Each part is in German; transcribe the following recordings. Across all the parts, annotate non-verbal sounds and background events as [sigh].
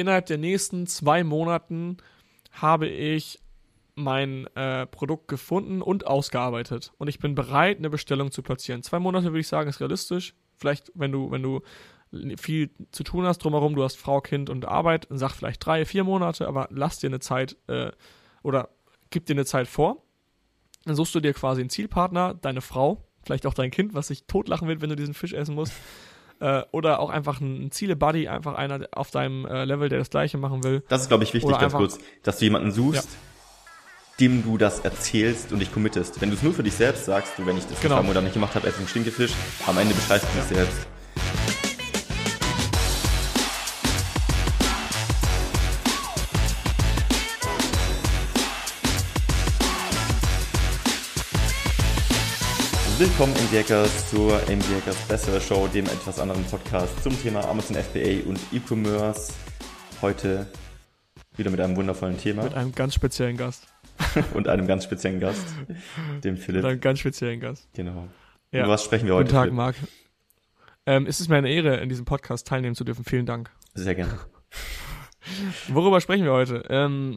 innerhalb der nächsten zwei Monaten habe ich mein äh, Produkt gefunden und ausgearbeitet. Und ich bin bereit, eine Bestellung zu platzieren. Zwei Monate würde ich sagen, ist realistisch. Vielleicht, wenn du, wenn du viel zu tun hast drumherum, du hast Frau, Kind und Arbeit, sag vielleicht drei, vier Monate, aber lass dir eine Zeit äh, oder gib dir eine Zeit vor. Dann suchst du dir quasi einen Zielpartner, deine Frau, vielleicht auch dein Kind, was sich totlachen wird, wenn du diesen Fisch essen musst. Äh, oder auch einfach ein Ziele-Buddy, einfach einer auf deinem äh, Level, der das gleiche machen will. Das ist, glaube ich, wichtig, ganz einfach, kurz, dass du jemanden suchst, ja dem du das erzählst und dich committest. Wenn du es nur für dich selbst sagst, du, wenn ich das genau. oder nicht gemacht habe, esse einen Stinkefisch, am Ende bescheißt du dich selbst. Willkommen MDHackers zur MDHackers Besser Show, dem etwas anderen Podcast zum Thema Amazon FBA und E-Commerce. Heute wieder mit einem wundervollen Thema. Mit einem ganz speziellen Gast. [laughs] und einem ganz speziellen Gast, dem Philipp. Mit einem ganz speziellen Gast. Genau. Ja. Über was sprechen wir heute? Guten Tag, Philipp? Marc. Ähm, es ist mir eine Ehre, in diesem Podcast teilnehmen zu dürfen. Vielen Dank. Sehr gerne. [laughs] Worüber sprechen wir heute? Ähm,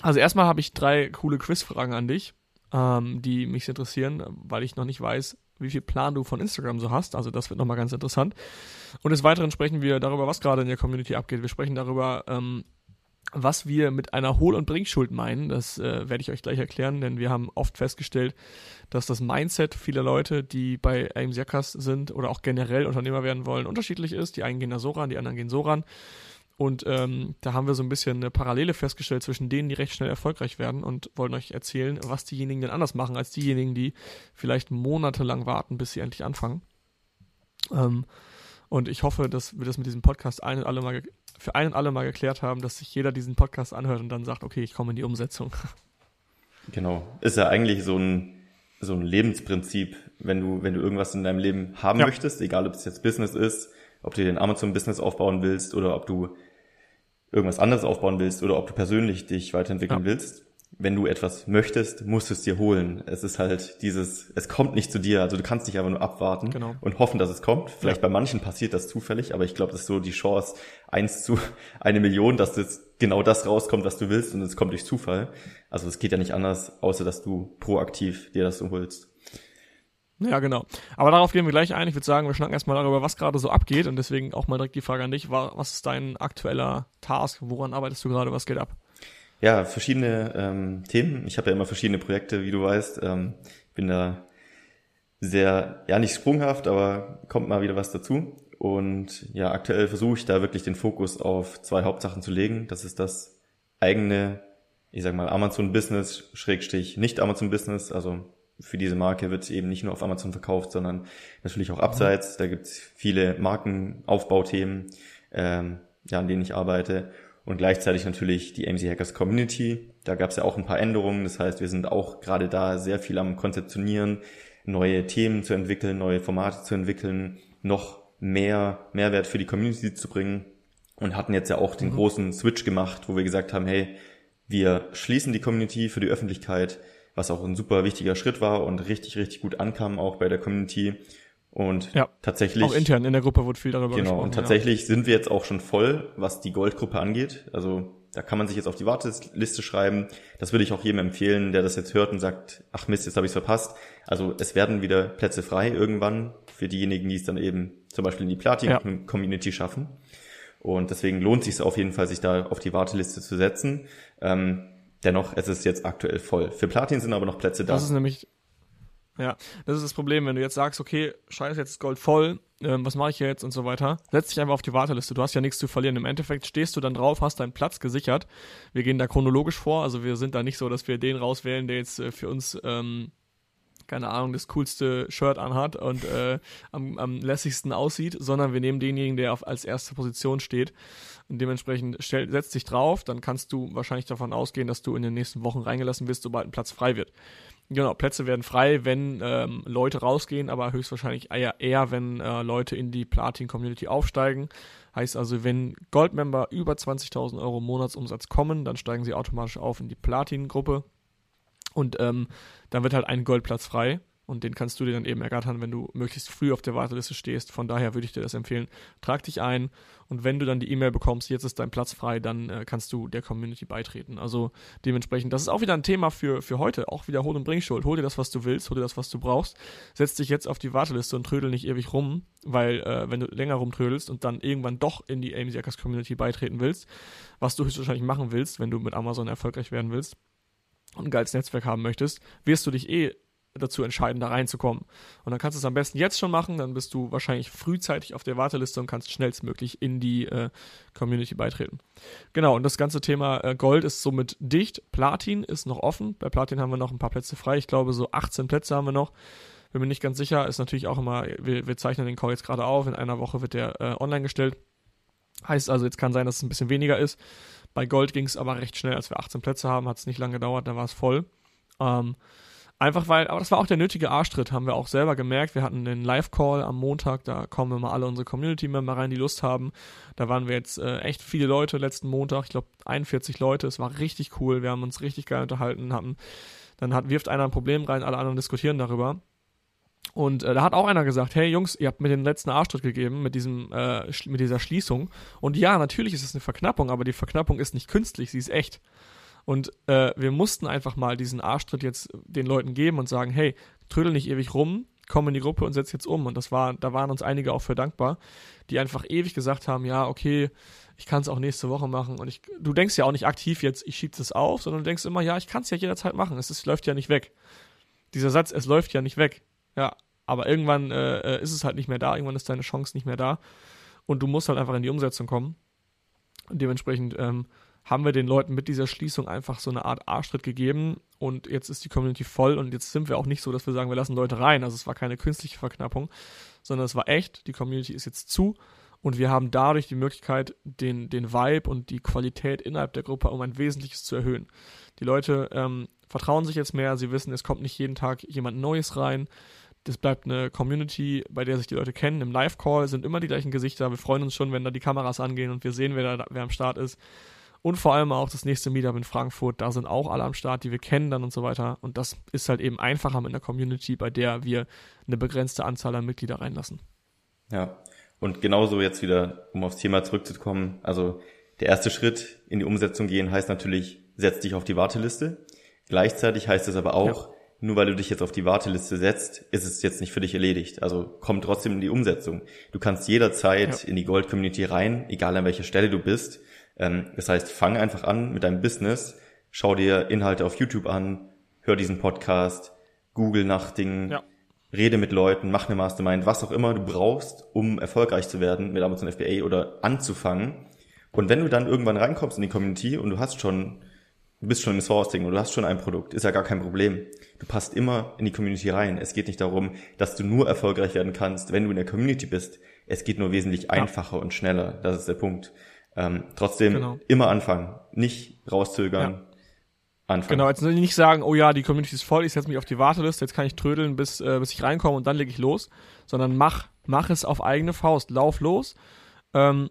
also erstmal habe ich drei coole Quizfragen an dich ähm, die mich interessieren, weil ich noch nicht weiß, wie viel Plan du von Instagram so hast. Also das wird nochmal ganz interessant. Und des Weiteren sprechen wir darüber, was gerade in der Community abgeht. Wir sprechen darüber, ähm, was wir mit einer Hohl- und Bringschuld meinen. Das äh, werde ich euch gleich erklären, denn wir haben oft festgestellt, dass das Mindset vieler Leute, die bei AIM Yakas sind oder auch generell Unternehmer werden wollen, unterschiedlich ist. Die einen gehen da so ran, die anderen gehen so ran. Und ähm, da haben wir so ein bisschen eine Parallele festgestellt zwischen denen, die recht schnell erfolgreich werden und wollen euch erzählen, was diejenigen denn anders machen als diejenigen, die vielleicht monatelang warten, bis sie endlich anfangen. Ähm, und ich hoffe, dass wir das mit diesem Podcast ein und alle mal für ein und alle mal geklärt haben, dass sich jeder diesen Podcast anhört und dann sagt, okay, ich komme in die Umsetzung. [laughs] Genau. Ist ja eigentlich so ein, so ein Lebensprinzip, wenn du, wenn du irgendwas in deinem Leben haben ja. möchtest, egal ob es jetzt Business ist, ob du den Amazon-Business aufbauen willst oder ob du irgendwas anderes aufbauen willst oder ob du persönlich dich weiterentwickeln ja. willst, wenn du etwas möchtest, musst du es dir holen. Es ist halt dieses, es kommt nicht zu dir. Also du kannst nicht einfach nur abwarten genau. und hoffen, dass es kommt. Vielleicht ja. bei manchen passiert das zufällig, aber ich glaube, das ist so die Chance eins zu [laughs] eine Million, dass jetzt genau das rauskommt, was du willst und es kommt durch Zufall. Also es geht ja nicht anders, außer dass du proaktiv dir das so holst. Ja, genau. Aber darauf gehen wir gleich ein. Ich würde sagen, wir schnacken erstmal darüber, was gerade so abgeht und deswegen auch mal direkt die Frage an dich. Was ist dein aktueller Task? Woran arbeitest du gerade? Was geht ab? Ja, verschiedene ähm, Themen. Ich habe ja immer verschiedene Projekte, wie du weißt. Ähm, bin da sehr, ja nicht sprunghaft, aber kommt mal wieder was dazu. Und ja, aktuell versuche ich da wirklich den Fokus auf zwei Hauptsachen zu legen. Das ist das eigene, ich sag mal, Amazon-Business, Schrägstich, nicht Amazon-Business, also für diese Marke wird eben nicht nur auf Amazon verkauft, sondern natürlich auch abseits. Da gibt es viele Markenaufbauthemen, ähm, ja, an denen ich arbeite. Und gleichzeitig natürlich die AMC Hackers Community. Da gab es ja auch ein paar Änderungen. Das heißt, wir sind auch gerade da sehr viel am Konzeptionieren, neue Themen zu entwickeln, neue Formate zu entwickeln, noch mehr Mehrwert für die Community zu bringen. Und hatten jetzt ja auch den mhm. großen Switch gemacht, wo wir gesagt haben, hey, wir schließen die Community für die Öffentlichkeit was auch ein super wichtiger Schritt war und richtig, richtig gut ankam, auch bei der Community. Und ja, tatsächlich. Auch intern in der Gruppe wurde viel darüber genau, gesprochen. Genau, und tatsächlich ja. sind wir jetzt auch schon voll, was die Goldgruppe angeht. Also da kann man sich jetzt auf die Warteliste schreiben. Das würde ich auch jedem empfehlen, der das jetzt hört und sagt, ach Mist, jetzt habe ich es verpasst. Also es werden wieder Plätze frei irgendwann für diejenigen, die es dann eben zum Beispiel in die Platin-Community ja. schaffen. Und deswegen lohnt sich es auf jeden Fall, sich da auf die Warteliste zu setzen. Ähm, Dennoch, es ist jetzt aktuell voll. Für Platin sind aber noch Plätze da. Das ist nämlich, ja, das ist das Problem, wenn du jetzt sagst, okay, scheiße, jetzt ist Gold voll, ähm, was mache ich jetzt und so weiter. Setz dich einfach auf die Warteliste. Du hast ja nichts zu verlieren. Im Endeffekt stehst du dann drauf, hast deinen Platz gesichert. Wir gehen da chronologisch vor, also wir sind da nicht so, dass wir den rauswählen, der jetzt äh, für uns ähm, keine Ahnung, das coolste Shirt anhat und äh, am, am lässigsten aussieht, sondern wir nehmen denjenigen, der auf, als erste Position steht. Und dementsprechend stell, setz dich drauf, dann kannst du wahrscheinlich davon ausgehen, dass du in den nächsten Wochen reingelassen wirst, sobald ein Platz frei wird. Genau, Plätze werden frei, wenn ähm, Leute rausgehen, aber höchstwahrscheinlich eher, eher wenn äh, Leute in die Platin-Community aufsteigen. Heißt also, wenn Goldmember über 20.000 Euro Monatsumsatz kommen, dann steigen sie automatisch auf in die Platin-Gruppe. Und ähm, dann wird halt ein Goldplatz frei. Und den kannst du dir dann eben ergattern, wenn du möglichst früh auf der Warteliste stehst. Von daher würde ich dir das empfehlen. Trag dich ein und wenn du dann die E-Mail bekommst, jetzt ist dein Platz frei, dann äh, kannst du der Community beitreten. Also dementsprechend, das ist auch wieder ein Thema für, für heute. Auch wieder Hol- und Bringschuld. Hol dir das, was du willst, hol dir das, was du brauchst. Setz dich jetzt auf die Warteliste und trödel nicht ewig rum, weil äh, wenn du länger rumtrödelst und dann irgendwann doch in die Jackers Community beitreten willst, was du höchstwahrscheinlich machen willst, wenn du mit Amazon erfolgreich werden willst und ein geiles Netzwerk haben möchtest, wirst du dich eh dazu entscheiden, da reinzukommen. Und dann kannst du es am besten jetzt schon machen, dann bist du wahrscheinlich frühzeitig auf der Warteliste und kannst schnellstmöglich in die äh, Community beitreten. Genau, und das ganze Thema äh, Gold ist somit dicht. Platin ist noch offen. Bei Platin haben wir noch ein paar Plätze frei. Ich glaube, so 18 Plätze haben wir noch. Bin mir nicht ganz sicher. Ist natürlich auch immer, wir, wir zeichnen den Call jetzt gerade auf. In einer Woche wird der äh, online gestellt. Heißt also, jetzt kann sein, dass es ein bisschen weniger ist. Bei Gold ging es aber recht schnell, als wir 18 Plätze haben, hat es nicht lange gedauert, da war es voll. Ähm, Einfach weil, aber das war auch der nötige Arschtritt, haben wir auch selber gemerkt. Wir hatten den Live-Call am Montag, da kommen immer alle unsere Community-Member rein, die Lust haben. Da waren wir jetzt äh, echt viele Leute letzten Montag, ich glaube 41 Leute. Es war richtig cool, wir haben uns richtig geil unterhalten, haben, dann hat, wirft einer ein Problem rein, alle anderen diskutieren darüber. Und äh, da hat auch einer gesagt, hey Jungs, ihr habt mir den letzten Arschtritt gegeben mit diesem, äh, mit dieser Schließung. Und ja, natürlich ist es eine Verknappung, aber die Verknappung ist nicht künstlich, sie ist echt. Und äh, wir mussten einfach mal diesen Arschtritt jetzt den Leuten geben und sagen, hey, trödel nicht ewig rum, komm in die Gruppe und setz jetzt um. Und das war, da waren uns einige auch für dankbar, die einfach ewig gesagt haben, ja, okay, ich kann es auch nächste Woche machen. Und ich, du denkst ja auch nicht aktiv jetzt, ich schiebe es auf, sondern du denkst immer, ja, ich kann es ja jederzeit machen. Es ist, läuft ja nicht weg. Dieser Satz, es läuft ja nicht weg. Ja, aber irgendwann äh, äh ist es halt nicht mehr da, irgendwann ist deine Chance nicht mehr da. Und du musst halt einfach in die Umsetzung kommen. Und dementsprechend ähm, haben wir den Leuten mit dieser Schließung einfach so eine Art Arschtritt gegeben und jetzt ist die Community voll und jetzt sind wir auch nicht so, dass wir sagen, wir lassen Leute rein. Also es war keine künstliche Verknappung, sondern es war echt, die Community ist jetzt zu und wir haben dadurch die Möglichkeit, den, den Vibe und die Qualität innerhalb der Gruppe um ein Wesentliches zu erhöhen. Die Leute ähm, vertrauen sich jetzt mehr, sie wissen, es kommt nicht jeden Tag jemand Neues rein. Das bleibt eine Community, bei der sich die Leute kennen. Im Live-Call sind immer die gleichen Gesichter. Wir freuen uns schon, wenn da die Kameras angehen und wir sehen, wer, da, wer am Start ist. Und vor allem auch das nächste Meetup in Frankfurt, da sind auch alle am Start, die wir kennen dann und so weiter. Und das ist halt eben einfacher mit einer Community, bei der wir eine begrenzte Anzahl an Mitglieder reinlassen. Ja, und genauso jetzt wieder, um aufs Thema zurückzukommen, also der erste Schritt in die Umsetzung gehen heißt natürlich, setz dich auf die Warteliste. Gleichzeitig heißt es aber auch, ja. Nur weil du dich jetzt auf die Warteliste setzt, ist es jetzt nicht für dich erledigt. Also komm trotzdem in die Umsetzung. Du kannst jederzeit ja. in die Gold Community rein, egal an welcher Stelle du bist ähm, das heißt, fang einfach an mit deinem Business, schau dir Inhalte auf YouTube an, hör diesen Podcast, google nach Dingen, ja. rede mit Leuten, mach eine Mastermind, was auch immer du brauchst, um erfolgreich zu werden mit Amazon FBA oder anzufangen. Und wenn du dann irgendwann reinkommst in die Community und du hast schon, du bist schon im Sourcing und du hast schon ein Produkt, ist ja gar kein Problem. Du passt immer in die Community rein. Es geht nicht darum, dass du nur erfolgreich werden kannst, wenn du in der Community bist. Es geht nur wesentlich ja. einfacher und schneller. Das ist der Punkt. Ähm, trotzdem genau. immer anfangen, nicht rauszögern. Ja. Anfangen. Genau, jetzt nicht sagen, oh ja, die Community ist voll, ich setze mich auf die Warteliste, jetzt kann ich trödeln, bis, äh, bis ich reinkomme und dann lege ich los, sondern mach, mach es auf eigene Faust, lauf los. Ähm,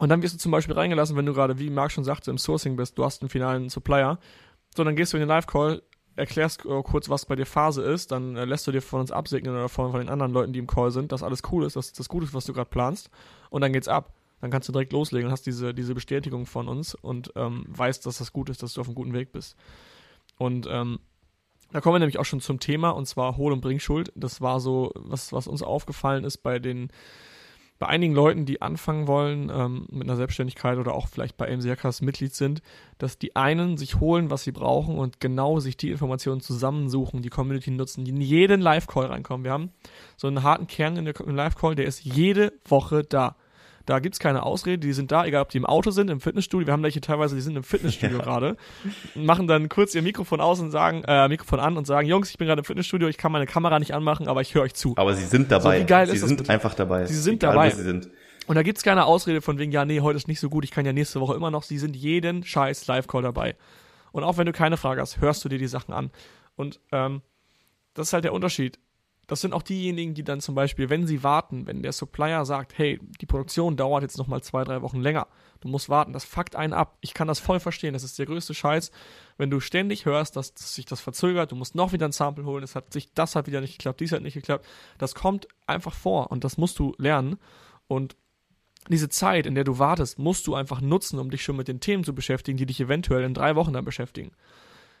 und dann wirst du zum Beispiel reingelassen, wenn du gerade, wie Marc schon sagte, im Sourcing bist, du hast einen finalen Supplier. So, dann gehst du in den Live-Call, erklärst äh, kurz, was bei dir Phase ist, dann äh, lässt du dir von uns absegnen oder von, von den anderen Leuten, die im Call sind, dass alles cool ist, dass das gut ist, was du gerade planst. Und dann geht's ab dann kannst du direkt loslegen und hast diese, diese Bestätigung von uns und ähm, weißt, dass das gut ist, dass du auf einem guten Weg bist. Und ähm, da kommen wir nämlich auch schon zum Thema und zwar Hol- und Bringschuld. Das war so, was, was uns aufgefallen ist bei den, bei einigen Leuten, die anfangen wollen ähm, mit einer Selbstständigkeit oder auch vielleicht bei MCRKs Mitglied sind, dass die einen sich holen, was sie brauchen und genau sich die Informationen zusammensuchen, die Community nutzen, die in jeden Live-Call reinkommen. Wir haben so einen harten Kern in der, Live-Call, der ist jede Woche da. Da gibt es keine Ausrede, die sind da, egal ob die im Auto sind, im Fitnessstudio. Wir haben welche teilweise, die sind im Fitnessstudio [laughs] ja. gerade, machen dann kurz ihr Mikrofon aus und sagen, äh, Mikrofon an und sagen, Jungs, ich bin gerade im Fitnessstudio, ich kann meine Kamera nicht anmachen, aber ich höre euch zu. Aber sie sind dabei. So, wie geil sie ist sind das einfach dabei. Sie sind egal, dabei. Sie sind. Und da gibt es keine Ausrede von wegen, ja, nee, heute ist nicht so gut, ich kann ja nächste Woche immer noch. Sie sind jeden scheiß Live-Call dabei. Und auch wenn du keine Frage hast, hörst du dir die Sachen an. Und ähm, das ist halt der Unterschied das sind auch diejenigen, die dann zum Beispiel, wenn sie warten, wenn der Supplier sagt, hey, die Produktion dauert jetzt nochmal zwei, drei Wochen länger, du musst warten, das fuckt einen ab. Ich kann das voll verstehen, das ist der größte Scheiß, wenn du ständig hörst, dass, sich das verzögert, du musst noch wieder ein Sample holen, es hat sich, das hat wieder nicht geklappt, dies hat nicht geklappt. Das kommt einfach vor und das musst du lernen. Und diese Zeit, in der du wartest, musst du einfach nutzen, um dich schon mit den Themen zu beschäftigen, die dich eventuell in drei Wochen dann beschäftigen.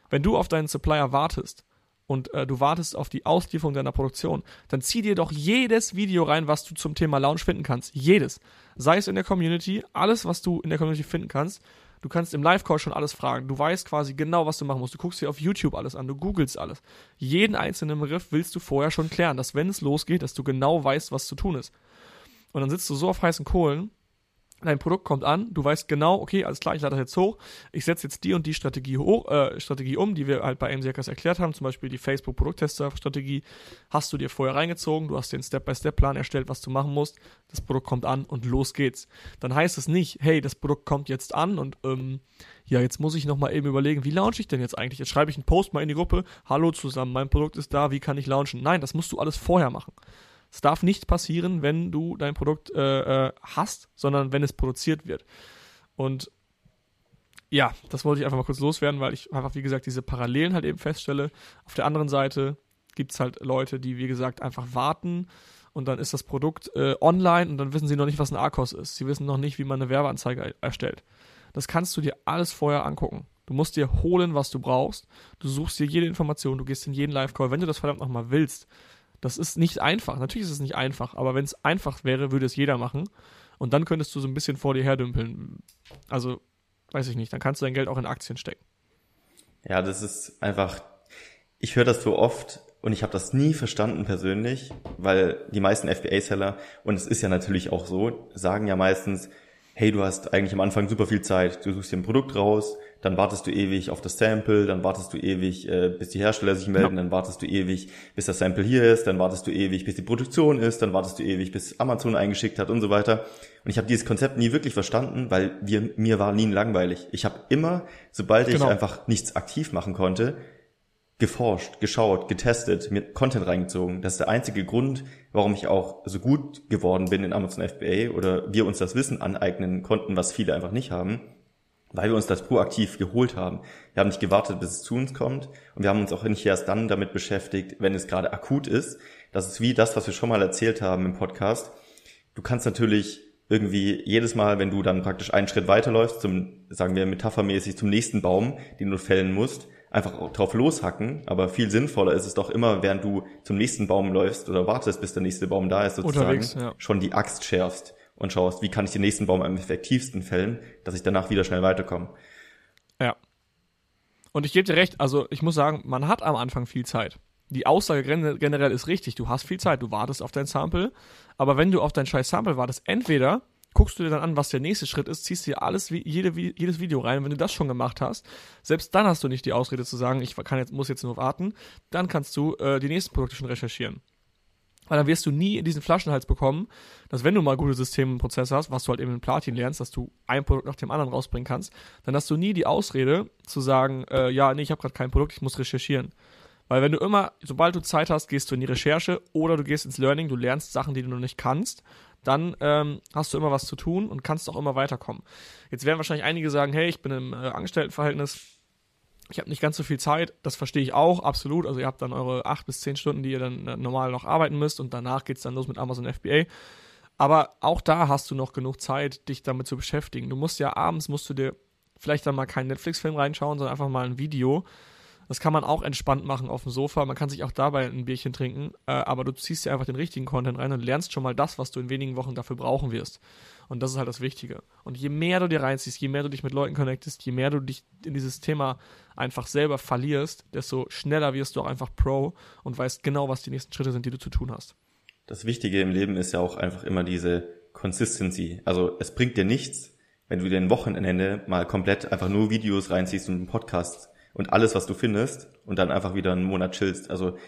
Wenn du auf deinen Supplier wartest und äh, du wartest auf die Auslieferung deiner Produktion, dann zieh dir doch jedes Video rein, was du zum Thema Launch finden kannst. Jedes. Sei es in der Community, alles, was du in der Community finden kannst. Du kannst im Live-Call schon alles fragen. Du weißt quasi genau, was du machen musst. Du guckst dir auf YouTube alles an, du googelst alles. Jeden einzelnen Begriff willst du vorher schon klären, dass wenn es losgeht, dass du genau weißt, was zu tun ist. Und dann sitzt du so auf heißen Kohlen, dein Produkt kommt an, du weißt genau, okay, alles klar, ich lade das jetzt hoch, ich setze jetzt die und die Strategie hoch, äh, Strategie um, die wir halt bei MCKs erklärt haben, zum Beispiel die Facebook Produkttester-Strategie, hast du dir vorher reingezogen, du hast den Step-by-Step-Plan erstellt, was du machen musst, das Produkt kommt an und los geht's. Dann heißt es nicht, hey, das Produkt kommt jetzt an und ähm, ja, jetzt muss ich nochmal eben überlegen, wie launche ich denn jetzt eigentlich? Jetzt schreibe ich einen Post mal in die Gruppe, hallo zusammen, mein Produkt ist da, wie kann ich launchen? Nein, das musst du alles vorher machen. Es darf nicht passieren, wenn du dein Produkt äh, äh, hast, sondern wenn es produziert wird. Und ja, das wollte ich einfach mal kurz loswerden, weil ich einfach, wie gesagt, diese Parallelen halt eben feststelle. Auf der anderen Seite gibt es halt Leute, die, wie gesagt, einfach warten und dann ist das Produkt äh, online und dann wissen sie noch nicht, was ein ARCOS ist. Sie wissen noch nicht, wie man eine Werbeanzeige erstellt. Das kannst du dir alles vorher angucken. Du musst dir holen, was du brauchst. Du suchst dir jede Information, du gehst in jeden Live-Call, wenn du das verdammt nochmal willst. Das ist nicht einfach. Natürlich ist es nicht einfach, aber wenn es einfach wäre, würde es jeder machen. Und dann könntest du so ein bisschen vor dir herdümpeln. Also, weiß ich nicht, dann kannst du dein Geld auch in Aktien stecken. Ja, das ist einfach, ich höre das so oft und ich habe das nie verstanden persönlich, weil die meisten FBA-Seller, und es ist ja natürlich auch so, sagen ja meistens, hey, du hast eigentlich am Anfang super viel Zeit, du suchst dir ein Produkt raus, dann wartest du ewig auf das Sample, dann wartest du ewig, äh, bis die Hersteller sich melden, ja. dann wartest du ewig, bis das Sample hier ist, dann wartest du ewig, bis die Produktion ist, dann wartest du ewig, bis Amazon eingeschickt hat und so weiter. Und ich habe dieses Konzept nie wirklich verstanden, weil wir, mir war nie langweilig. Ich habe immer, sobald ich genau. einfach nichts aktiv machen konnte, geforscht, geschaut, getestet, mir Content reingezogen. Das ist der einzige Grund, warum ich auch so gut geworden bin in Amazon FBA oder wir uns das Wissen aneignen konnten, was viele einfach nicht haben weil wir uns das proaktiv geholt haben. Wir haben nicht gewartet, bis es zu uns kommt und wir haben uns auch nicht erst dann damit beschäftigt, wenn es gerade akut ist. Das ist wie das, was wir schon mal erzählt haben im Podcast. Du kannst natürlich irgendwie jedes Mal, wenn du dann praktisch einen Schritt weiterläufst, zum, sagen wir metaphermäßig, zum nächsten Baum, den du fällen musst, einfach drauf loshacken. Aber viel sinnvoller ist es doch immer, während du zum nächsten Baum läufst oder wartest, bis der nächste Baum da ist, sozusagen, ja. schon die Axt schärfst und schaust, wie kann ich den nächsten Baum am effektivsten fällen, dass ich danach wieder schnell weiterkomme. Ja. Und ich gebe dir recht, also ich muss sagen, man hat am Anfang viel Zeit. Die Aussage generell ist richtig, du hast viel Zeit, du wartest auf dein Sample, aber wenn du auf dein scheiß Sample wartest, entweder guckst du dir dann an, was der nächste Schritt ist, ziehst dir alles, jede, jedes Video rein. Wenn du das schon gemacht hast, selbst dann hast du nicht die Ausrede zu sagen, ich kann jetzt, muss jetzt nur warten. Dann kannst du äh, die nächsten Produkte schon recherchieren. Weil dann wirst du nie in diesen Flaschenhals bekommen, dass wenn du mal gute Systeme und Prozesse hast, was du halt eben in Platin lernst, dass du ein Produkt nach dem anderen rausbringen kannst, dann hast du nie die Ausrede zu sagen, äh, ja, nee, ich habe gerade kein Produkt, ich muss recherchieren. Weil wenn du immer, sobald du Zeit hast, gehst du in die Recherche oder du gehst ins Learning, du lernst Sachen, die du noch nicht kannst, dann ähm, hast du immer was zu tun und kannst auch immer weiterkommen. Jetzt werden wahrscheinlich einige sagen, hey, ich bin im äh, Angestelltenverhältnis, ich habe nicht ganz so viel Zeit, das verstehe ich auch, absolut. Also ihr habt dann eure acht bis zehn Stunden, die ihr dann äh, normal noch arbeiten müsst und danach geht's dann los mit Amazon FBA. Aber auch da hast du noch genug Zeit, dich damit zu beschäftigen. Du musst ja abends, musst du dir vielleicht dann mal keinen Netflix-Film reinschauen, sondern einfach mal ein Video das kann man auch entspannt machen auf dem Sofa. Man kann sich auch dabei ein Bierchen trinken, äh, aber du ziehst dir einfach den richtigen Content rein und lernst schon mal das, was du in wenigen Wochen dafür brauchen wirst. Und das ist halt das Wichtige. Und je mehr du dir reinziehst, je mehr du dich mit Leuten connectest, je mehr du dich in dieses Thema einfach selber verlierst, desto schneller wirst du auch einfach Pro und weißt genau, was die nächsten Schritte sind, die du zu tun hast. Das Wichtige im Leben ist ja auch einfach immer diese Consistency. Also es bringt dir nichts, wenn du dir ein Wochenende mal komplett einfach nur Videos reinziehst und einen Podcast und alles, was du findest und dann einfach wieder einen Monat chillst. Also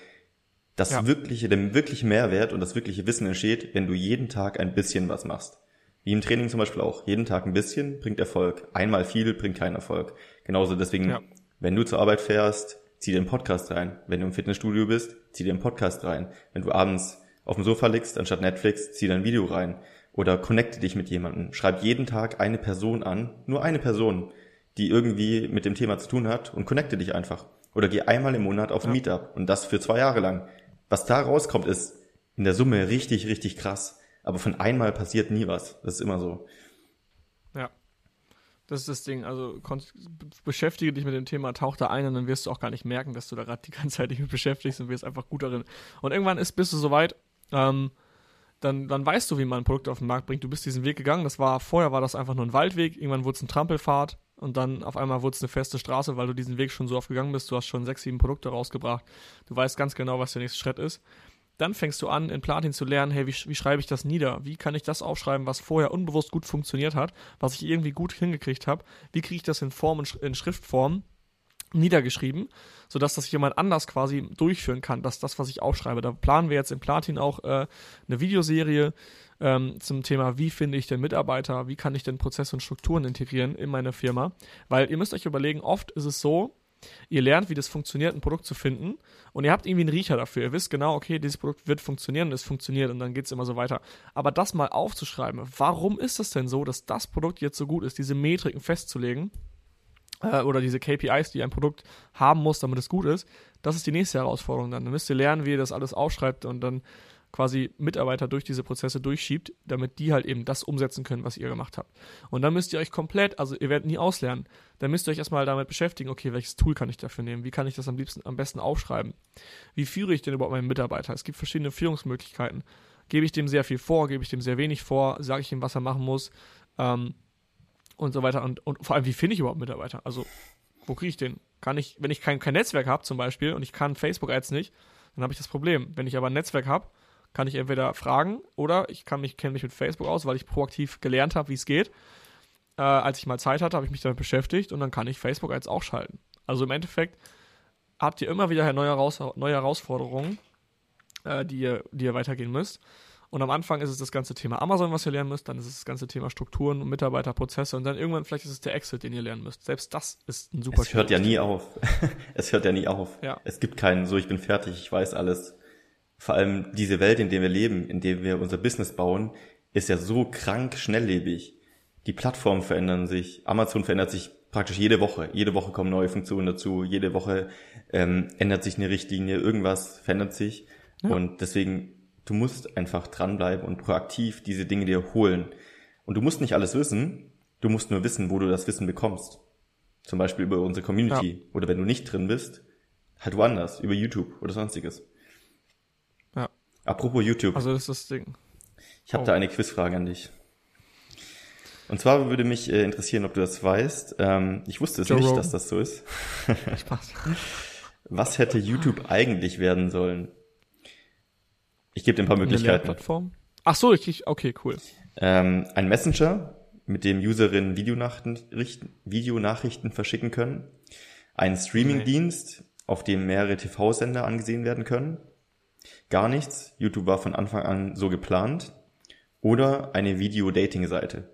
das ja. wirkliche, der wirkliche Mehrwert und das wirkliche Wissen entsteht, wenn du jeden Tag ein bisschen was machst. Wie im Training zum Beispiel auch. Jeden Tag ein bisschen bringt Erfolg. Einmal viel bringt keinen Erfolg. Genauso deswegen, ja. wenn du zur Arbeit fährst, zieh dir einen Podcast rein. Wenn du im Fitnessstudio bist, zieh dir einen Podcast rein. Wenn du abends auf dem Sofa liegst, anstatt Netflix, zieh dir ein Video rein. Oder connecte dich mit jemandem. Schreib jeden Tag eine Person an, nur eine Person, die irgendwie mit dem Thema zu tun hat und connecte dich einfach. Oder geh einmal im Monat auf ein ja. Meetup und das für zwei Jahre lang. Was da rauskommt, ist in der Summe richtig, richtig krass. Aber von einmal passiert nie was. Das ist immer so. Ja. Das ist das Ding. Also beschäftige dich mit dem Thema, tauch da ein und dann wirst du auch gar nicht merken, dass du da gerade die ganze Zeit dich mit beschäftigst und wirst einfach gut darin. Und irgendwann ist, bist du soweit, ähm, dann, dann weißt du, wie man ein Produkt auf den Markt bringt. Du bist diesen Weg gegangen. Das war, vorher war das einfach nur ein Waldweg. Irgendwann wurde es ein Trampelfahrt und dann auf einmal wurde es eine feste Straße, weil du diesen Weg schon so oft gegangen bist. Du hast schon sechs, sieben Produkte rausgebracht. Du weißt ganz genau, was der nächste Schritt ist. Dann fängst du an, in Platin zu lernen, hey, wie, wie schreibe ich das nieder? Wie kann ich das aufschreiben, was vorher unbewusst gut funktioniert hat, was ich irgendwie gut hingekriegt habe? Wie kriege ich das in Form, in Schriftform niedergeschrieben, sodass das jemand anders quasi durchführen kann, dass das, was ich aufschreibe. Da planen wir jetzt in Platin auch äh, eine Videoserie ähm, zum Thema, wie finde ich denn Mitarbeiter, wie kann ich denn Prozesse und Strukturen integrieren in meine Firma. Weil ihr müsst euch überlegen, oft ist es so, ihr lernt, wie das funktioniert, ein Produkt zu finden und ihr habt irgendwie einen Riecher dafür. Ihr wisst genau, okay, dieses Produkt wird funktionieren und es funktioniert und dann geht es immer so weiter. Aber das mal aufzuschreiben, warum ist es denn so, dass das Produkt jetzt so gut ist, diese Metriken festzulegen, äh, oder diese KPIs, die ein Produkt haben muss, damit es gut ist, das ist die nächste Herausforderung dann. Dann müsst ihr lernen, wie ihr das alles aufschreibt und dann quasi Mitarbeiter durch diese Prozesse durchschiebt, damit die halt eben das umsetzen können, was ihr gemacht habt. Und dann müsst ihr euch komplett, also ihr werdet nie auslernen, dann müsst ihr euch erstmal damit beschäftigen, okay, welches Tool kann ich dafür nehmen? Wie kann ich das am liebsten, am besten aufschreiben? Wie führe ich denn überhaupt meinen Mitarbeiter? Es gibt verschiedene Führungsmöglichkeiten. Gebe ich dem sehr viel vor, gebe ich dem sehr wenig vor, sage ich ihm, was er machen muss? Ähm, und so weiter. Und, und vor allem, wie finde ich überhaupt Mitarbeiter? Also, wo kriege ich den? Kann ich, wenn ich kein, kein Netzwerk habe zum Beispiel und ich kann Facebook-Ads nicht, dann habe ich das Problem. Wenn ich aber ein Netzwerk habe, kann ich entweder fragen oder ich kann mich, kenne mich mit Facebook aus, weil ich proaktiv gelernt habe, wie es geht. Äh, als ich mal Zeit hatte, habe ich mich damit beschäftigt und dann kann ich Facebook-Ads auch schalten. Also im Endeffekt habt ihr immer wieder neue, Heraus neue Herausforderungen, äh, die, ihr, die ihr weitergehen müsst. Und am Anfang ist es das ganze Thema Amazon, was ihr lernen müsst, dann ist es das ganze Thema Strukturen und Mitarbeiterprozesse und dann irgendwann vielleicht ist es der Exit, den ihr lernen müsst. Selbst das ist ein super Es hört ja nie auf. [laughs] es hört ja nie auf. Ja. Es gibt keinen so, ich bin fertig, ich weiß alles. Vor allem diese Welt, in der wir leben, in der wir unser Business bauen, ist ja so krank schnelllebig. Die Plattformen verändern sich, Amazon verändert sich praktisch jede Woche. Jede Woche kommen neue Funktionen dazu, jede Woche ähm, ändert sich eine Richtlinie, irgendwas verändert sich. Ja. Und deswegen Du musst einfach dranbleiben und proaktiv diese Dinge dir holen. Und du musst nicht alles wissen, du musst nur wissen, wo du das Wissen bekommst. Zum Beispiel über unsere Community. Ja. Oder wenn du nicht drin bist, halt woanders, über YouTube oder sonstiges. Apropos YouTube. Also das ist das Ding. Ich habe oh. da eine Quizfrage an dich. Und zwar würde mich äh, interessieren, ob du das weißt. Ähm, ich wusste es Joe nicht, Rogan. dass das so ist. [laughs] Spaß. Was hätte YouTube eigentlich werden sollen? Ich gebe dir ein paar Möglichkeiten. Plattform? Ach so, ich okay, cool. Ähm, ein Messenger, mit dem Userinnen Videonachrichten, Videonachrichten verschicken können. Ein Streamingdienst, auf dem mehrere TV-Sender angesehen werden können. Gar nichts. YouTube war von Anfang an so geplant. Oder eine Video-Dating-Seite.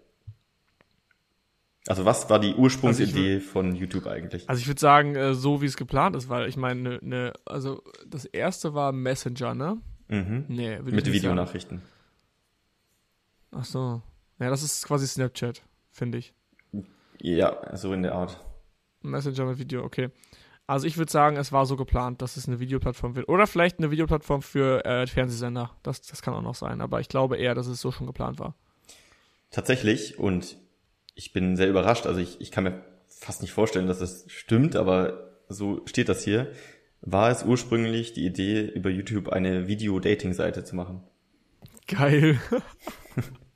Also was war die Ursprungsidee also von YouTube eigentlich? Also ich würde sagen, äh, so wie es geplant ist, weil ich meine, ne, ne, also das erste war Messenger, ne? Mhm. Nee, Mit Videonachrichten. Ach so. Ja, das ist quasi Snapchat, finde ich. Ja, so in der Art. Messenger mit Video, okay. Also ich würde sagen, es war so geplant, dass es eine Videoplattform wird. Oder vielleicht eine Videoplattform für äh, Fernsehsender. Das, das kann auch noch sein. Aber ich glaube eher, dass es so schon geplant war. Tatsächlich. Und ich bin sehr überrascht. Also ich, ich kann mir fast nicht vorstellen, dass das stimmt, aber so steht das hier war es ursprünglich die Idee, über YouTube eine Video-Dating-Seite zu machen. Geil. [laughs]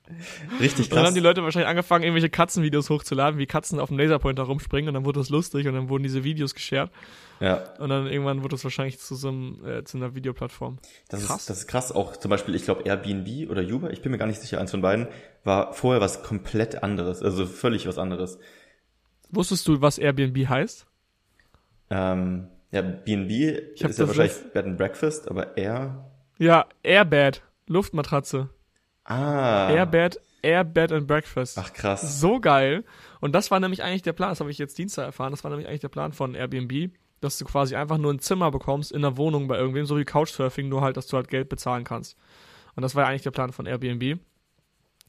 Richtig krass. Und dann haben die Leute wahrscheinlich angefangen, irgendwelche Katzenvideos hochzuladen, wie Katzen auf dem Laserpointer rumspringen und dann wurde das lustig und dann wurden diese Videos geshared. Ja. Und dann irgendwann wurde das wahrscheinlich zu so einem, äh, zu einer Videoplattform. Das krass. ist, das ist krass. Auch zum Beispiel, ich glaube Airbnb oder Uber, ich bin mir gar nicht sicher, eins von beiden, war vorher was komplett anderes, also völlig was anderes. Wusstest du, was Airbnb heißt? Ähm, ja, B&B ist ja wahrscheinlich Bed and Breakfast, aber Air... Ja, Airbed, Luftmatratze. Ah. Airbed, Airbed and Breakfast. Ach krass. So geil. Und das war nämlich eigentlich der Plan, das habe ich jetzt Dienstag erfahren, das war nämlich eigentlich der Plan von Airbnb, dass du quasi einfach nur ein Zimmer bekommst in einer Wohnung bei irgendwem, so wie Couchsurfing, nur halt, dass du halt Geld bezahlen kannst. Und das war ja eigentlich der Plan von Airbnb.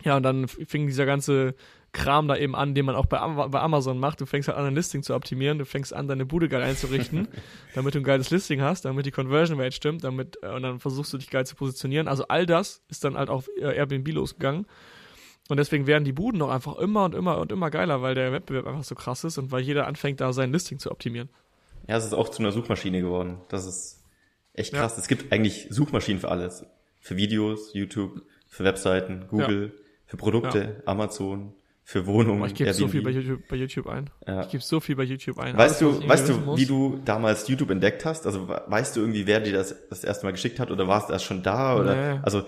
Ja, und dann fing dieser ganze Kram da eben an, den man auch bei, bei Amazon macht. Du fängst halt an, ein Listing zu optimieren, du fängst an, deine Bude geil einzurichten, [laughs] damit du ein geiles Listing hast, damit die Conversion Rate stimmt, damit, äh, und dann versuchst du dich geil zu positionieren. Also all das ist dann halt auf äh, Airbnb losgegangen. Und deswegen werden die Buden auch einfach immer und immer und immer geiler, weil der Wettbewerb einfach so krass ist und weil jeder anfängt, da sein Listing zu optimieren. Ja, es ist auch zu einer Suchmaschine geworden. Das ist echt krass. Ja. Es gibt eigentlich Suchmaschinen für alles. Für Videos, YouTube, für Webseiten, Google, ja. für Produkte, ja. Amazon, für Wohnungen. Ich gebe so viel bei YouTube, bei YouTube ein. Ich gebe so viel bei YouTube ein. Weißt Alles, du, weißt du, wie du damals YouTube entdeckt hast? Also weißt du irgendwie, wer dir das das erste Mal geschickt hat oder warst du erst schon da? Oder? Nee. Also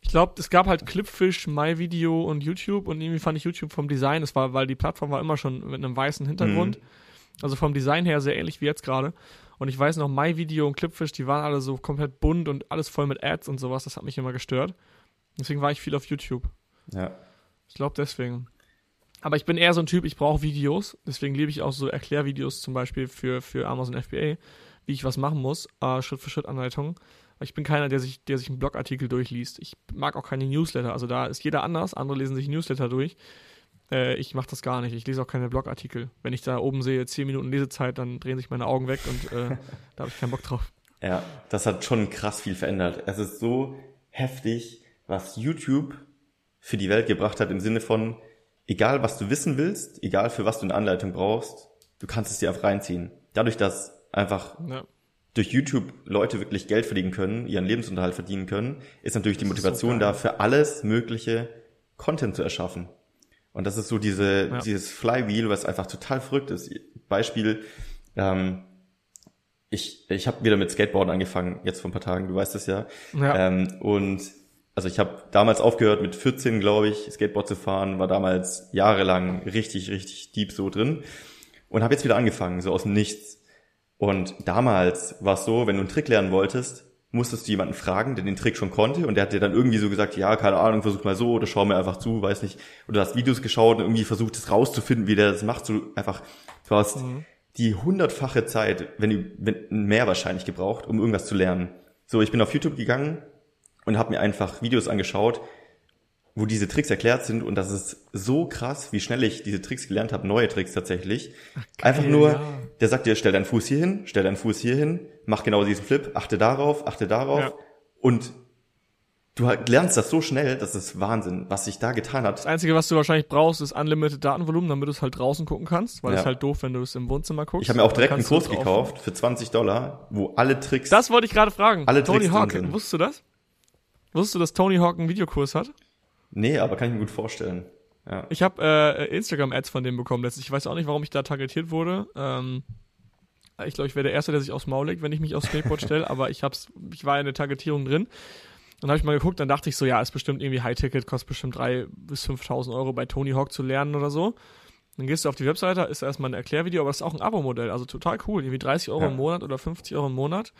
ich glaube, es gab halt Clipfish, MyVideo und YouTube und irgendwie fand ich YouTube vom Design, es war, weil die Plattform war immer schon mit einem weißen Hintergrund. Mhm. Also vom Design her sehr ähnlich wie jetzt gerade. Und ich weiß noch, MyVideo und Clipfish, die waren alle so komplett bunt und alles voll mit Ads und sowas. Das hat mich immer gestört. Deswegen war ich viel auf YouTube. Ja. Ich glaube deswegen. Aber ich bin eher so ein Typ, ich brauche Videos. Deswegen liebe ich auch so Erklärvideos zum Beispiel für, für Amazon FBA, wie ich was machen muss, äh, Schritt für Schritt Anleitungen. Ich bin keiner, der sich, der sich einen Blogartikel durchliest. Ich mag auch keine Newsletter. Also da ist jeder anders. Andere lesen sich Newsletter durch. Äh, ich mache das gar nicht. Ich lese auch keine Blogartikel. Wenn ich da oben sehe, 10 Minuten Lesezeit, dann drehen sich meine Augen weg und äh, [laughs] da habe ich keinen Bock drauf. Ja, das hat schon krass viel verändert. Es ist so heftig, was YouTube für die Welt gebracht hat im Sinne von, egal was du wissen willst, egal für was du eine Anleitung brauchst, du kannst es dir einfach reinziehen. Dadurch, dass einfach ja. durch YouTube Leute wirklich Geld verdienen können, ihren Lebensunterhalt verdienen können, ist natürlich die Motivation so da, für alles mögliche Content zu erschaffen. Und das ist so diese, ja. dieses Flywheel, was einfach total verrückt ist. Beispiel, ähm, ich, ich habe wieder mit Skateboarden angefangen, jetzt vor ein paar Tagen, du weißt es ja. ja. Ähm, und also ich habe damals aufgehört mit 14, glaube ich, Skateboard zu fahren, war damals jahrelang richtig, richtig deep so drin und habe jetzt wieder angefangen, so aus dem Nichts. Und damals war es so, wenn du einen Trick lernen wolltest, musstest du jemanden fragen, der den Trick schon konnte und der hat dir dann irgendwie so gesagt, ja, keine Ahnung, versuch mal so oder schau mir einfach zu, weiß nicht. Oder du hast Videos geschaut und irgendwie versucht, es rauszufinden, wie der das macht. So einfach, du hast mhm. die hundertfache Zeit, wenn du wenn, mehr wahrscheinlich gebraucht, um irgendwas zu lernen. So, ich bin auf YouTube gegangen und habe mir einfach Videos angeschaut, wo diese Tricks erklärt sind und das ist so krass, wie schnell ich diese Tricks gelernt habe, neue Tricks tatsächlich. Ach, geil, Einfach nur, ja. der sagt dir, stell deinen Fuß hier hin, stell deinen Fuß hier hin, mach genau diesen Flip, achte darauf, achte darauf ja. und du halt lernst das so schnell, das ist Wahnsinn, was sich da getan hat. Das Einzige, was du wahrscheinlich brauchst, ist unlimited Datenvolumen, damit du es halt draußen gucken kannst, weil es ja. halt doof, wenn du es im Wohnzimmer guckst. Ich habe mir auch direkt einen Kurs gekauft für 20 Dollar, wo alle Tricks. Das wollte ich gerade fragen. Alle Tony Tricks Hawk, wusstest du das? Wusstest du, dass Tony Hawk einen Videokurs hat? Nee, aber kann ich mir gut vorstellen. Ja. Ich habe äh, Instagram-Ads von dem bekommen letztens. Ich weiß auch nicht, warum ich da targetiert wurde. Ähm, ich glaube, ich wäre der Erste, der sich aufs Maul legt, wenn ich mich aufs Skateboard stelle, [laughs] aber ich hab's, ich war in der Targetierung drin. Dann habe ich mal geguckt, dann dachte ich so, ja, ist bestimmt irgendwie High-Ticket, kostet bestimmt 3.000 bis 5.000 Euro bei Tony Hawk zu lernen oder so. Dann gehst du auf die Webseite, ist erstmal ein Erklärvideo, aber das ist auch ein Abo-Modell, also total cool. Irgendwie 30 Euro ja. im Monat oder 50 Euro im Monat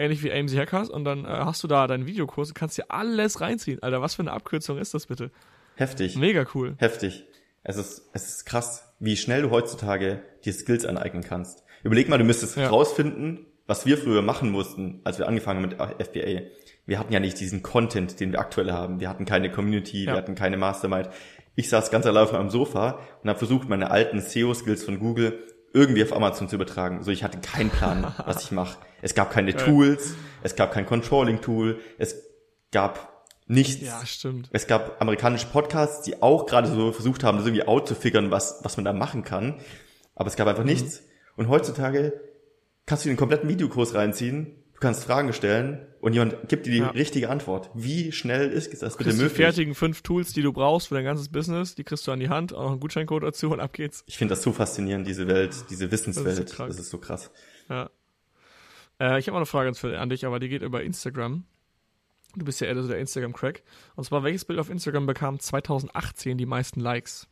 ähnlich wie AMC Hackers und dann äh, hast du da deinen Videokurs und kannst dir alles reinziehen. Alter, was für eine Abkürzung ist das bitte? Heftig. Mega cool. Heftig. Es ist, es ist krass, wie schnell du heutzutage dir Skills aneignen kannst. Überleg mal, du müsstest ja. rausfinden, was wir früher machen mussten, als wir angefangen haben mit FBA. Wir hatten ja nicht diesen Content, den wir aktuell haben. Wir hatten keine Community, ja. wir hatten keine Mastermind. Ich saß ganz allein auf meinem Sofa und habe versucht, meine alten SEO-Skills von Google irgendwie auf Amazon zu übertragen. So, ich hatte keinen Plan, [laughs] was ich mache. Es gab keine Tools, es gab kein Controlling-Tool, es gab nichts. Ja, stimmt. Es gab amerikanische Podcasts, die auch gerade so versucht haben, das irgendwie auszufigern, was, was man da machen kann. Aber es gab einfach mhm. nichts. Und heutzutage kannst du den kompletten Videokurs reinziehen, du kannst Fragen stellen und jemand gibt dir die ja. richtige Antwort. Wie schnell ist das bitte möglich? Die fertigen fünf Tools, die du brauchst für dein ganzes Business, die kriegst du an die Hand, auch noch einen Gutscheincode dazu und ab geht's. Ich finde das so faszinierend, diese Welt, diese Wissenswelt. Das ist so, das ist so krass. Ja. Äh, ich habe noch eine Frage an dich, aber die geht über Instagram. Du bist ja eher so der Instagram-Crack. Und zwar, welches Bild auf Instagram bekam 2018 die meisten Likes?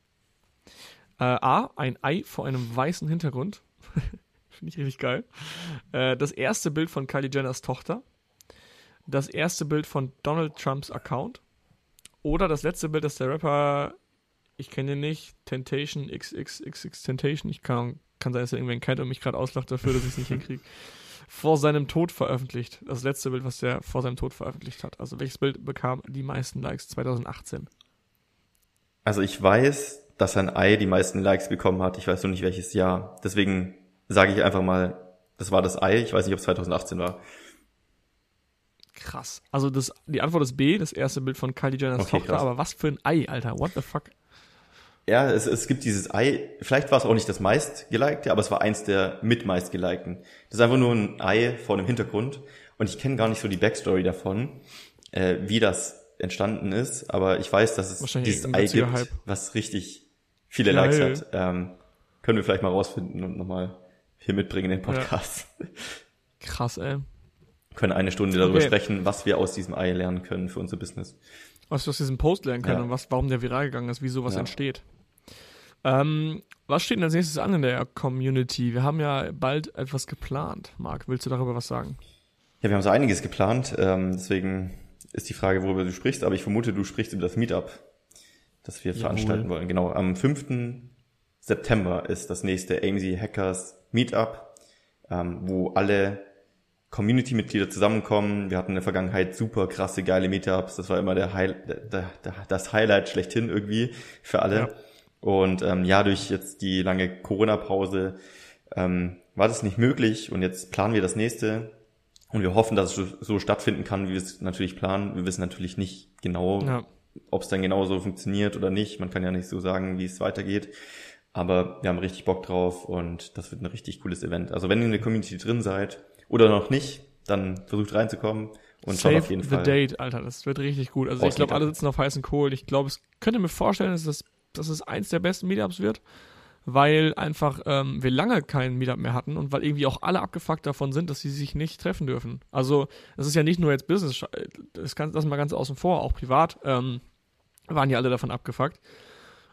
Äh, A, ein Ei vor einem weißen Hintergrund. [laughs] Finde ich richtig geil. Äh, das erste Bild von Kylie Jenners Tochter. Das erste Bild von Donald Trumps Account. Oder das letzte Bild, das der Rapper, ich kenne ihn nicht, Temptation XXXX Temptation, ich kann kann sein, dass er irgendwen kennt und mich gerade auslacht dafür, dass ich es nicht hinkriege, vor seinem Tod veröffentlicht. Das letzte Bild, was der vor seinem Tod veröffentlicht hat. Also welches Bild bekam die meisten Likes 2018? Also ich weiß, dass ein Ei die meisten Likes bekommen hat. Ich weiß nur nicht welches Jahr. Deswegen sage ich einfach mal, das war das Ei. Ich weiß nicht, ob es 2018 war. Krass. Also das, die Antwort ist B, das erste Bild von Kylie Jenners Okay, Tochter, krass. aber was für ein Ei, Alter. What the fuck? Ja, es, es gibt dieses Ei, vielleicht war es auch nicht das meist gelikte, aber es war eins der mit meist gelikten. Das ist einfach nur ein Ei vor einem Hintergrund und ich kenne gar nicht so die Backstory davon, äh, wie das entstanden ist, aber ich weiß, dass es dieses Ei gibt, Hype. was richtig viele. Likes hat. Ähm, können wir vielleicht mal rausfinden und nochmal hier mitbringen in den Podcast. Krass, ey. können eine Stunde darüber Okay. sprechen, was wir aus diesem Ei lernen können für unser Business. Was wir aus diesem Post lernen können Ja. und was, warum der viral gegangen ist, wie sowas Ja. entsteht. Ähm, was steht denn als nächstes an in der Community? Wir haben ja bald etwas geplant. Marc, willst du darüber was sagen? Ja, wir haben so einiges geplant, ähm, deswegen ist die Frage, worüber du sprichst, aber ich vermute, du sprichst über das Meetup, das wir Jawohl. veranstalten wollen. Genau, am 5. September ist das nächste AMZ Hackers Meetup, ähm, wo alle Community-Mitglieder zusammenkommen. Wir hatten in der Vergangenheit super krasse, geile Meetups. Das war immer der, High, der, der, das Highlight schlechthin irgendwie für alle. Ja. Und ähm, ja, durch jetzt die lange Corona-Pause ähm, war das nicht möglich und jetzt planen wir das nächste und wir hoffen, dass es so- stattfinden kann, wie wir es natürlich planen. Wir wissen natürlich nicht genau, Ja. ob es dann genau so funktioniert oder nicht. Man kann ja nicht so sagen, wie es weitergeht. Aber wir haben richtig Bock drauf und das wird ein richtig cooles Event. Also wenn ihr in der Community drin seid oder noch nicht, dann versucht reinzukommen und schaut Save auf jeden the Fall. date, Alter. Das wird richtig gut. Also ich glaube, alle sitzen auf heißen Kohlen. Ich glaube, es könnte mir vorstellen, dass das, dass es eins der besten Meetups wird, weil einfach ähm, wir lange keinen Meetup mehr hatten und weil irgendwie auch alle abgefuckt davon sind, dass sie sich nicht treffen dürfen. Also es ist ja nicht nur jetzt Business, das kann das mal ganz außen vor, auch privat ähm, waren ja alle davon abgefuckt.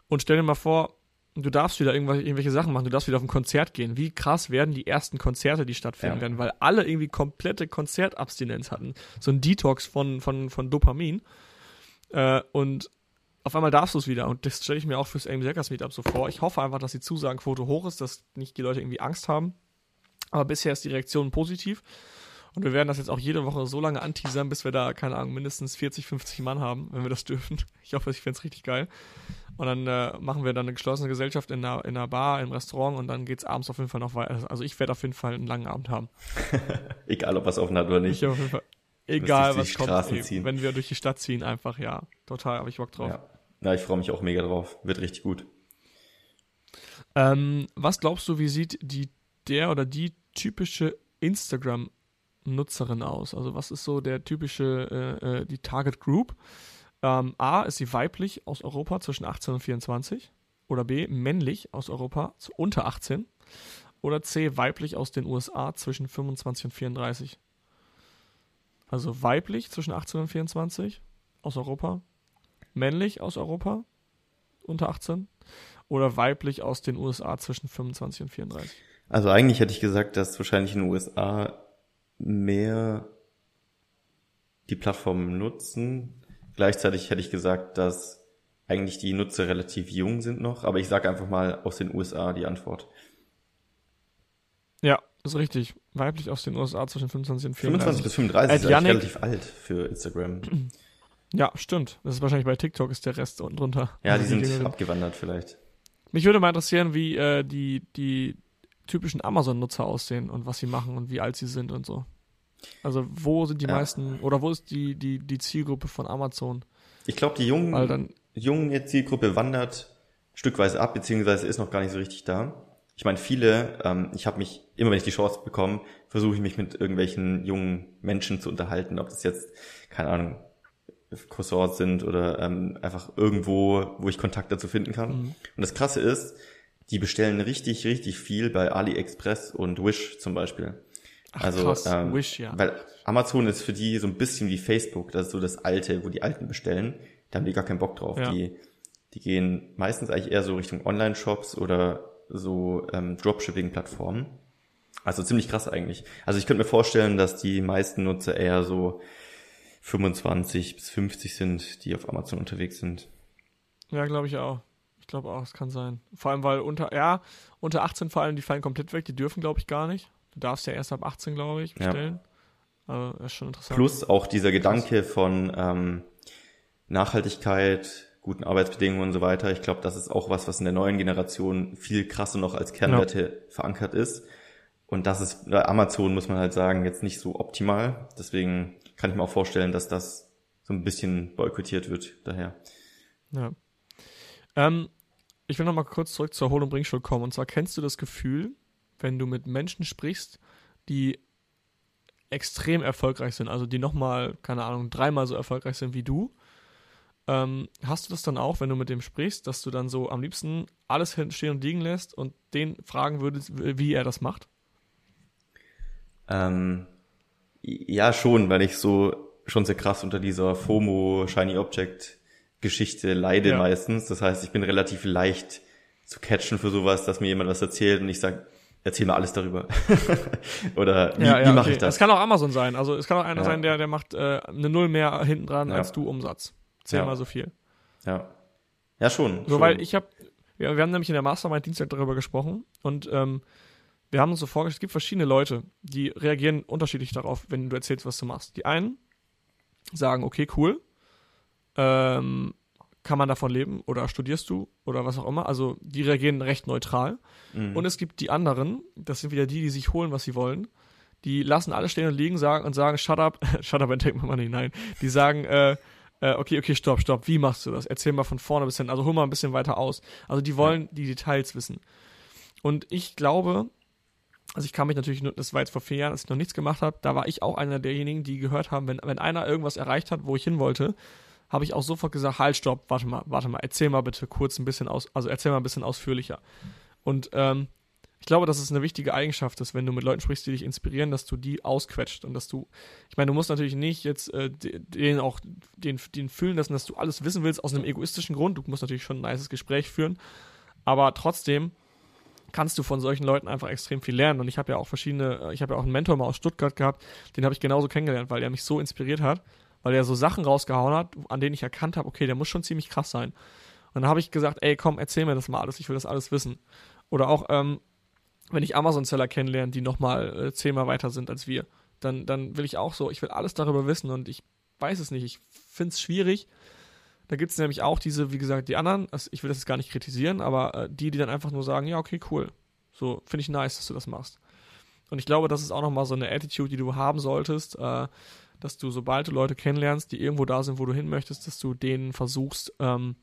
Und stell dir mal vor, du darfst wieder irgendwelche, irgendwelche Sachen machen, du darfst wieder auf ein Konzert gehen. Wie krass werden die ersten Konzerte, die stattfinden Ja. werden, weil alle irgendwie komplette Konzertabstinenz hatten. So ein Detox von, von, von Dopamin. Äh, und auf einmal darfst du es wieder. Und das stelle ich mir auch fürs AIM Hackers Meetup so vor. Ich hoffe einfach, dass die Zusagenquote hoch ist, dass nicht die Leute irgendwie Angst haben. Aber bisher ist die Reaktion positiv. Und wir werden das jetzt auch jede Woche so lange anteasern, bis wir da, keine Ahnung, mindestens 40, 50 Mann haben, wenn wir das dürfen. Ich hoffe, ich fände es richtig geil. Und dann äh, machen wir dann eine geschlossene Gesellschaft in einer, in einer Bar, im Restaurant und dann geht's abends auf jeden Fall noch weiter. Also ich werde auf jeden Fall einen langen Abend haben. [laughs] Egal, ob was offen hat oder nicht. Ich auf jeden Fall. Egal, was die kommt, Straßen ey, ziehen. wenn wir durch die Stadt ziehen, einfach, ja. Total, habe ich Bock drauf. Ja. Na, ich freue mich auch mega drauf. Wird richtig gut. Ähm, was glaubst du, wie sieht die, der oder die typische Instagram-Nutzerin aus? Also was ist so der typische, äh, äh, die Target Group? Ähm, A, ist sie weiblich aus Europa zwischen 18 und 24? Oder B, männlich aus Europa unter 18? Oder C, weiblich aus den USA zwischen 25 und 34? Also weiblich zwischen 18 und 24 aus Europa, männlich aus Europa unter 18 oder weiblich aus den USA zwischen 25 und 34. Also eigentlich hätte ich gesagt, dass wahrscheinlich in den USA mehr die Plattformen nutzen. Gleichzeitig hätte ich gesagt, dass eigentlich die Nutzer relativ jung sind noch, aber ich sage einfach mal aus den USA die Antwort. Ja, ist richtig. Weiblich aus den USA zwischen 25 und 34. 25 bis 35 Äh, ist eigentlich Yannick- relativ alt für Instagram. [clears throat] Ja, stimmt. Das ist wahrscheinlich bei TikTok ist der Rest unten drunter. Ja, die [laughs] sind Jüngeren. abgewandert vielleicht. Mich würde mal interessieren, wie äh, die, die typischen Amazon-Nutzer aussehen und was sie machen und wie alt sie sind und so. Also wo sind die Ja. meisten oder wo ist die, die, die Zielgruppe von Amazon? Ich glaube, die jungen, Weil dann, junge Zielgruppe wandert stückweise ab, beziehungsweise ist noch gar nicht so richtig da. Ich meine, viele, ähm, ich habe mich, immer wenn ich die Chance bekomme, versuche ich mich mit irgendwelchen jungen Menschen zu unterhalten, ob das jetzt, keine Ahnung, Cousins sind oder ähm, einfach irgendwo, wo ich Kontakt dazu finden kann. Mhm. Und das Krasse ist, die bestellen richtig, richtig viel bei AliExpress und Wish zum Beispiel. Ach Also, krass, ähm, Wish, ja. Weil Amazon ist für die so ein bisschen wie Facebook, das ist so das Alte, wo die Alten bestellen. Da haben die gar keinen Bock drauf. Ja. Die, die gehen meistens eigentlich eher so Richtung Online-Shops oder so ähm, Dropshipping-Plattformen. Also ziemlich krass eigentlich. Also ich könnte mir vorstellen, dass die meisten Nutzer eher so 25 bis 50 sind, die auf Amazon unterwegs sind. Ja, glaube ich auch. Ich glaube auch, es kann sein. Vor allem, weil unter, ja, unter 18 vor allem, die fallen komplett weg, die dürfen, glaube ich, gar nicht. Du darfst ja erst ab 18, glaube ich, bestellen. Ja. Also, ist schon interessant. Plus auch dieser Gedanke von ähm, Nachhaltigkeit, guten Arbeitsbedingungen und so weiter. Ich glaube, das ist auch was, was in der neuen Generation viel krasser noch als Kernwerte ja. verankert ist. Und das ist bei Amazon, muss man halt sagen, jetzt nicht so optimal. Deswegen kann ich mir auch vorstellen, dass das so ein bisschen boykottiert wird daher. Ja. Ähm, ich will noch mal kurz zurück zur Hol- und Bringschuld kommen. Und zwar kennst du das Gefühl, wenn du mit Menschen sprichst, die extrem erfolgreich sind, also die nochmal, keine Ahnung, dreimal so erfolgreich sind wie du, ähm, hast du das dann auch, wenn du mit dem sprichst, dass du dann so am liebsten alles stehen und liegen lässt und den fragen würdest, wie er das macht? Ähm, ja, schon, weil ich so schon sehr krass unter dieser FOMO Shiny Object Geschichte leide ja. meistens. Das heißt, ich bin relativ leicht zu catchen für sowas, dass mir jemand was erzählt und ich sage, erzähl mir alles darüber. [laughs] Oder wie, ja, ja, wie mache okay. ich das? Es kann auch Amazon sein. Also es kann auch einer sein, der, der macht äh, eine Null mehr hinten dran als du Umsatz zehnmal ja. so viel. Ja. Ja, schon. So, schon. weil ich habe, ja, wir haben nämlich in der Mastermind Dienstag darüber gesprochen und ähm, wir haben uns so vorgestellt, es gibt verschiedene Leute, die reagieren unterschiedlich darauf, wenn du erzählst, was du machst. Die einen sagen, okay, cool, ähm, kann man davon leben oder studierst du oder was auch immer. Also die reagieren recht neutral. Mhm. Und es gibt die anderen, das sind wieder die, die sich holen, was sie wollen. Die lassen alles stehen und liegen sagen und sagen, shut up, [laughs] shut up and take my money. Nein, die sagen, äh, äh, okay, okay, stopp, stopp, wie machst du das? Erzähl mal von vorne bis hin, also hol mal ein bisschen weiter aus. Also die wollen ja. die Details wissen. Und ich glaube, also ich kann mich natürlich nur, das war jetzt vor vier Jahren, als ich noch nichts gemacht habe, da war ich auch einer derjenigen, die gehört haben, wenn, wenn einer irgendwas erreicht hat, wo ich hin wollte, habe ich auch sofort gesagt, halt, stopp, warte mal, warte mal, erzähl mal bitte kurz ein bisschen aus, also erzähl mal ein bisschen ausführlicher. Und ähm, ich glaube, dass es eine wichtige Eigenschaft ist, wenn du mit Leuten sprichst, die dich inspirieren, dass du die ausquetscht und dass du, ich meine, du musst natürlich nicht jetzt äh, den auch den, den fühlen lassen, dass du alles wissen willst aus einem egoistischen Grund. Du musst natürlich schon ein nices Gespräch führen, aber trotzdem kannst du von solchen Leuten einfach extrem viel lernen. Und ich habe ja auch verschiedene, äh, ich habe ja auch einen Mentor mal aus Stuttgart gehabt, den habe ich genauso kennengelernt, weil er mich so inspiriert hat, weil er so Sachen rausgehauen hat, an denen ich erkannt habe, okay, der muss schon ziemlich krass sein. Und dann habe ich gesagt, ey, komm, erzähl mir das mal alles, ich will das alles wissen. Oder auch, ähm, wenn ich Amazon-Seller kennenlerne, die nochmal äh, zehnmal weiter sind als wir, dann, dann will ich auch so, ich will alles darüber wissen und ich weiß es nicht. Ich finde es schwierig. Da gibt es nämlich auch diese, wie gesagt, die anderen, also ich will das jetzt gar nicht kritisieren, aber äh, die, die dann einfach nur sagen, ja, okay, cool. So, finde ich nice, dass du das machst. Und ich glaube, das ist auch nochmal so eine Attitude, die du haben solltest, äh, dass du, sobald du Leute kennenlernst, die irgendwo da sind, wo du hin möchtest, dass du denen versuchst, ähm,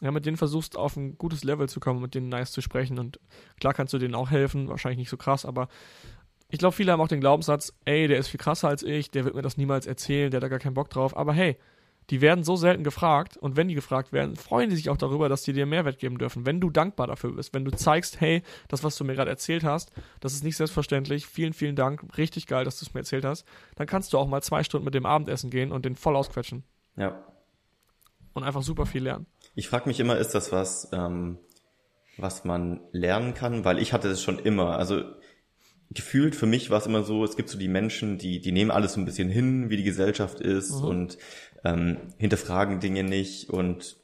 ja, mit denen versuchst, auf ein gutes Level zu kommen, mit denen nice zu sprechen. Und klar kannst du denen auch helfen, wahrscheinlich nicht so krass, aber ich glaube, viele haben auch den Glaubenssatz, ey, der ist viel krasser als ich, der wird mir das niemals erzählen, der hat da gar keinen Bock drauf. Aber hey, die werden so selten gefragt und wenn die gefragt werden, freuen die sich auch darüber, dass die dir Mehrwert geben dürfen. Wenn du dankbar dafür bist, wenn du zeigst, hey, das, was du mir gerade erzählt hast, das ist nicht selbstverständlich, vielen, vielen Dank, richtig geil, dass du es mir erzählt hast, dann kannst du auch mal zwei Stunden mit dem Abendessen gehen und den voll ausquetschen. Ja. Und einfach super viel lernen. Ich frage mich immer, ist das was, ähm, was man lernen kann? Weil ich hatte das schon immer. Also gefühlt für mich war es immer so, es gibt so die Menschen, die, die nehmen alles so ein bisschen hin, wie die Gesellschaft ist mhm. und ähm, hinterfragen Dinge nicht und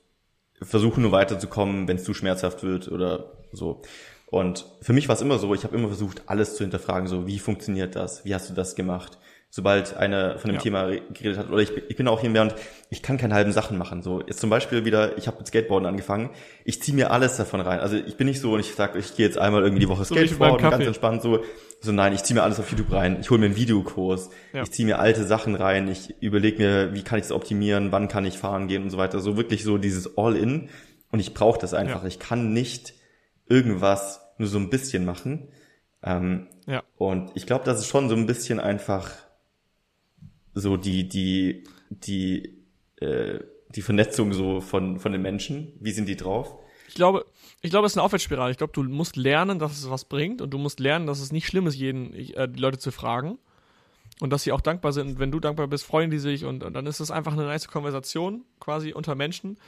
versuchen nur weiterzukommen, wenn es zu schmerzhaft wird oder so. Und für mich war es immer so, ich habe immer versucht, alles zu hinterfragen, so wie funktioniert das, wie hast du das gemacht, sobald einer von dem ja. Thema geredet hat. Oder ich, ich bin auch und ich kann keine halben Sachen machen. So jetzt zum Beispiel wieder, ich habe mit Skateboarden angefangen. Ich ziehe mir alles davon rein. Also ich bin nicht so und ich sage, ich gehe jetzt einmal irgendwie die Woche Skateboarden, so ganz entspannt so. So nein, ich ziehe mir alles auf YouTube rein. Ich hole mir einen Videokurs. Ja. Ich ziehe mir alte Sachen rein. Ich überlege mir, wie kann ich es optimieren, wann kann ich fahren gehen und so weiter. So wirklich so dieses All-in. Und ich brauche das einfach. Ja. Ich kann nicht irgendwas nur so ein bisschen machen. Ähm, ja. Und ich glaube, das ist schon so ein bisschen einfach so die, die, die, äh, die Vernetzung so von, von den Menschen. Wie sind die drauf? Ich glaube, ich glaube, es ist eine Aufwärtsspirale. Ich glaube, du musst lernen, dass es was bringt und du musst lernen, dass es nicht schlimm ist, jeden, äh, die Leute zu fragen und dass sie auch dankbar sind. Und wenn du dankbar bist, freuen die sich und, und dann ist es einfach eine nice Konversation quasi unter Menschen.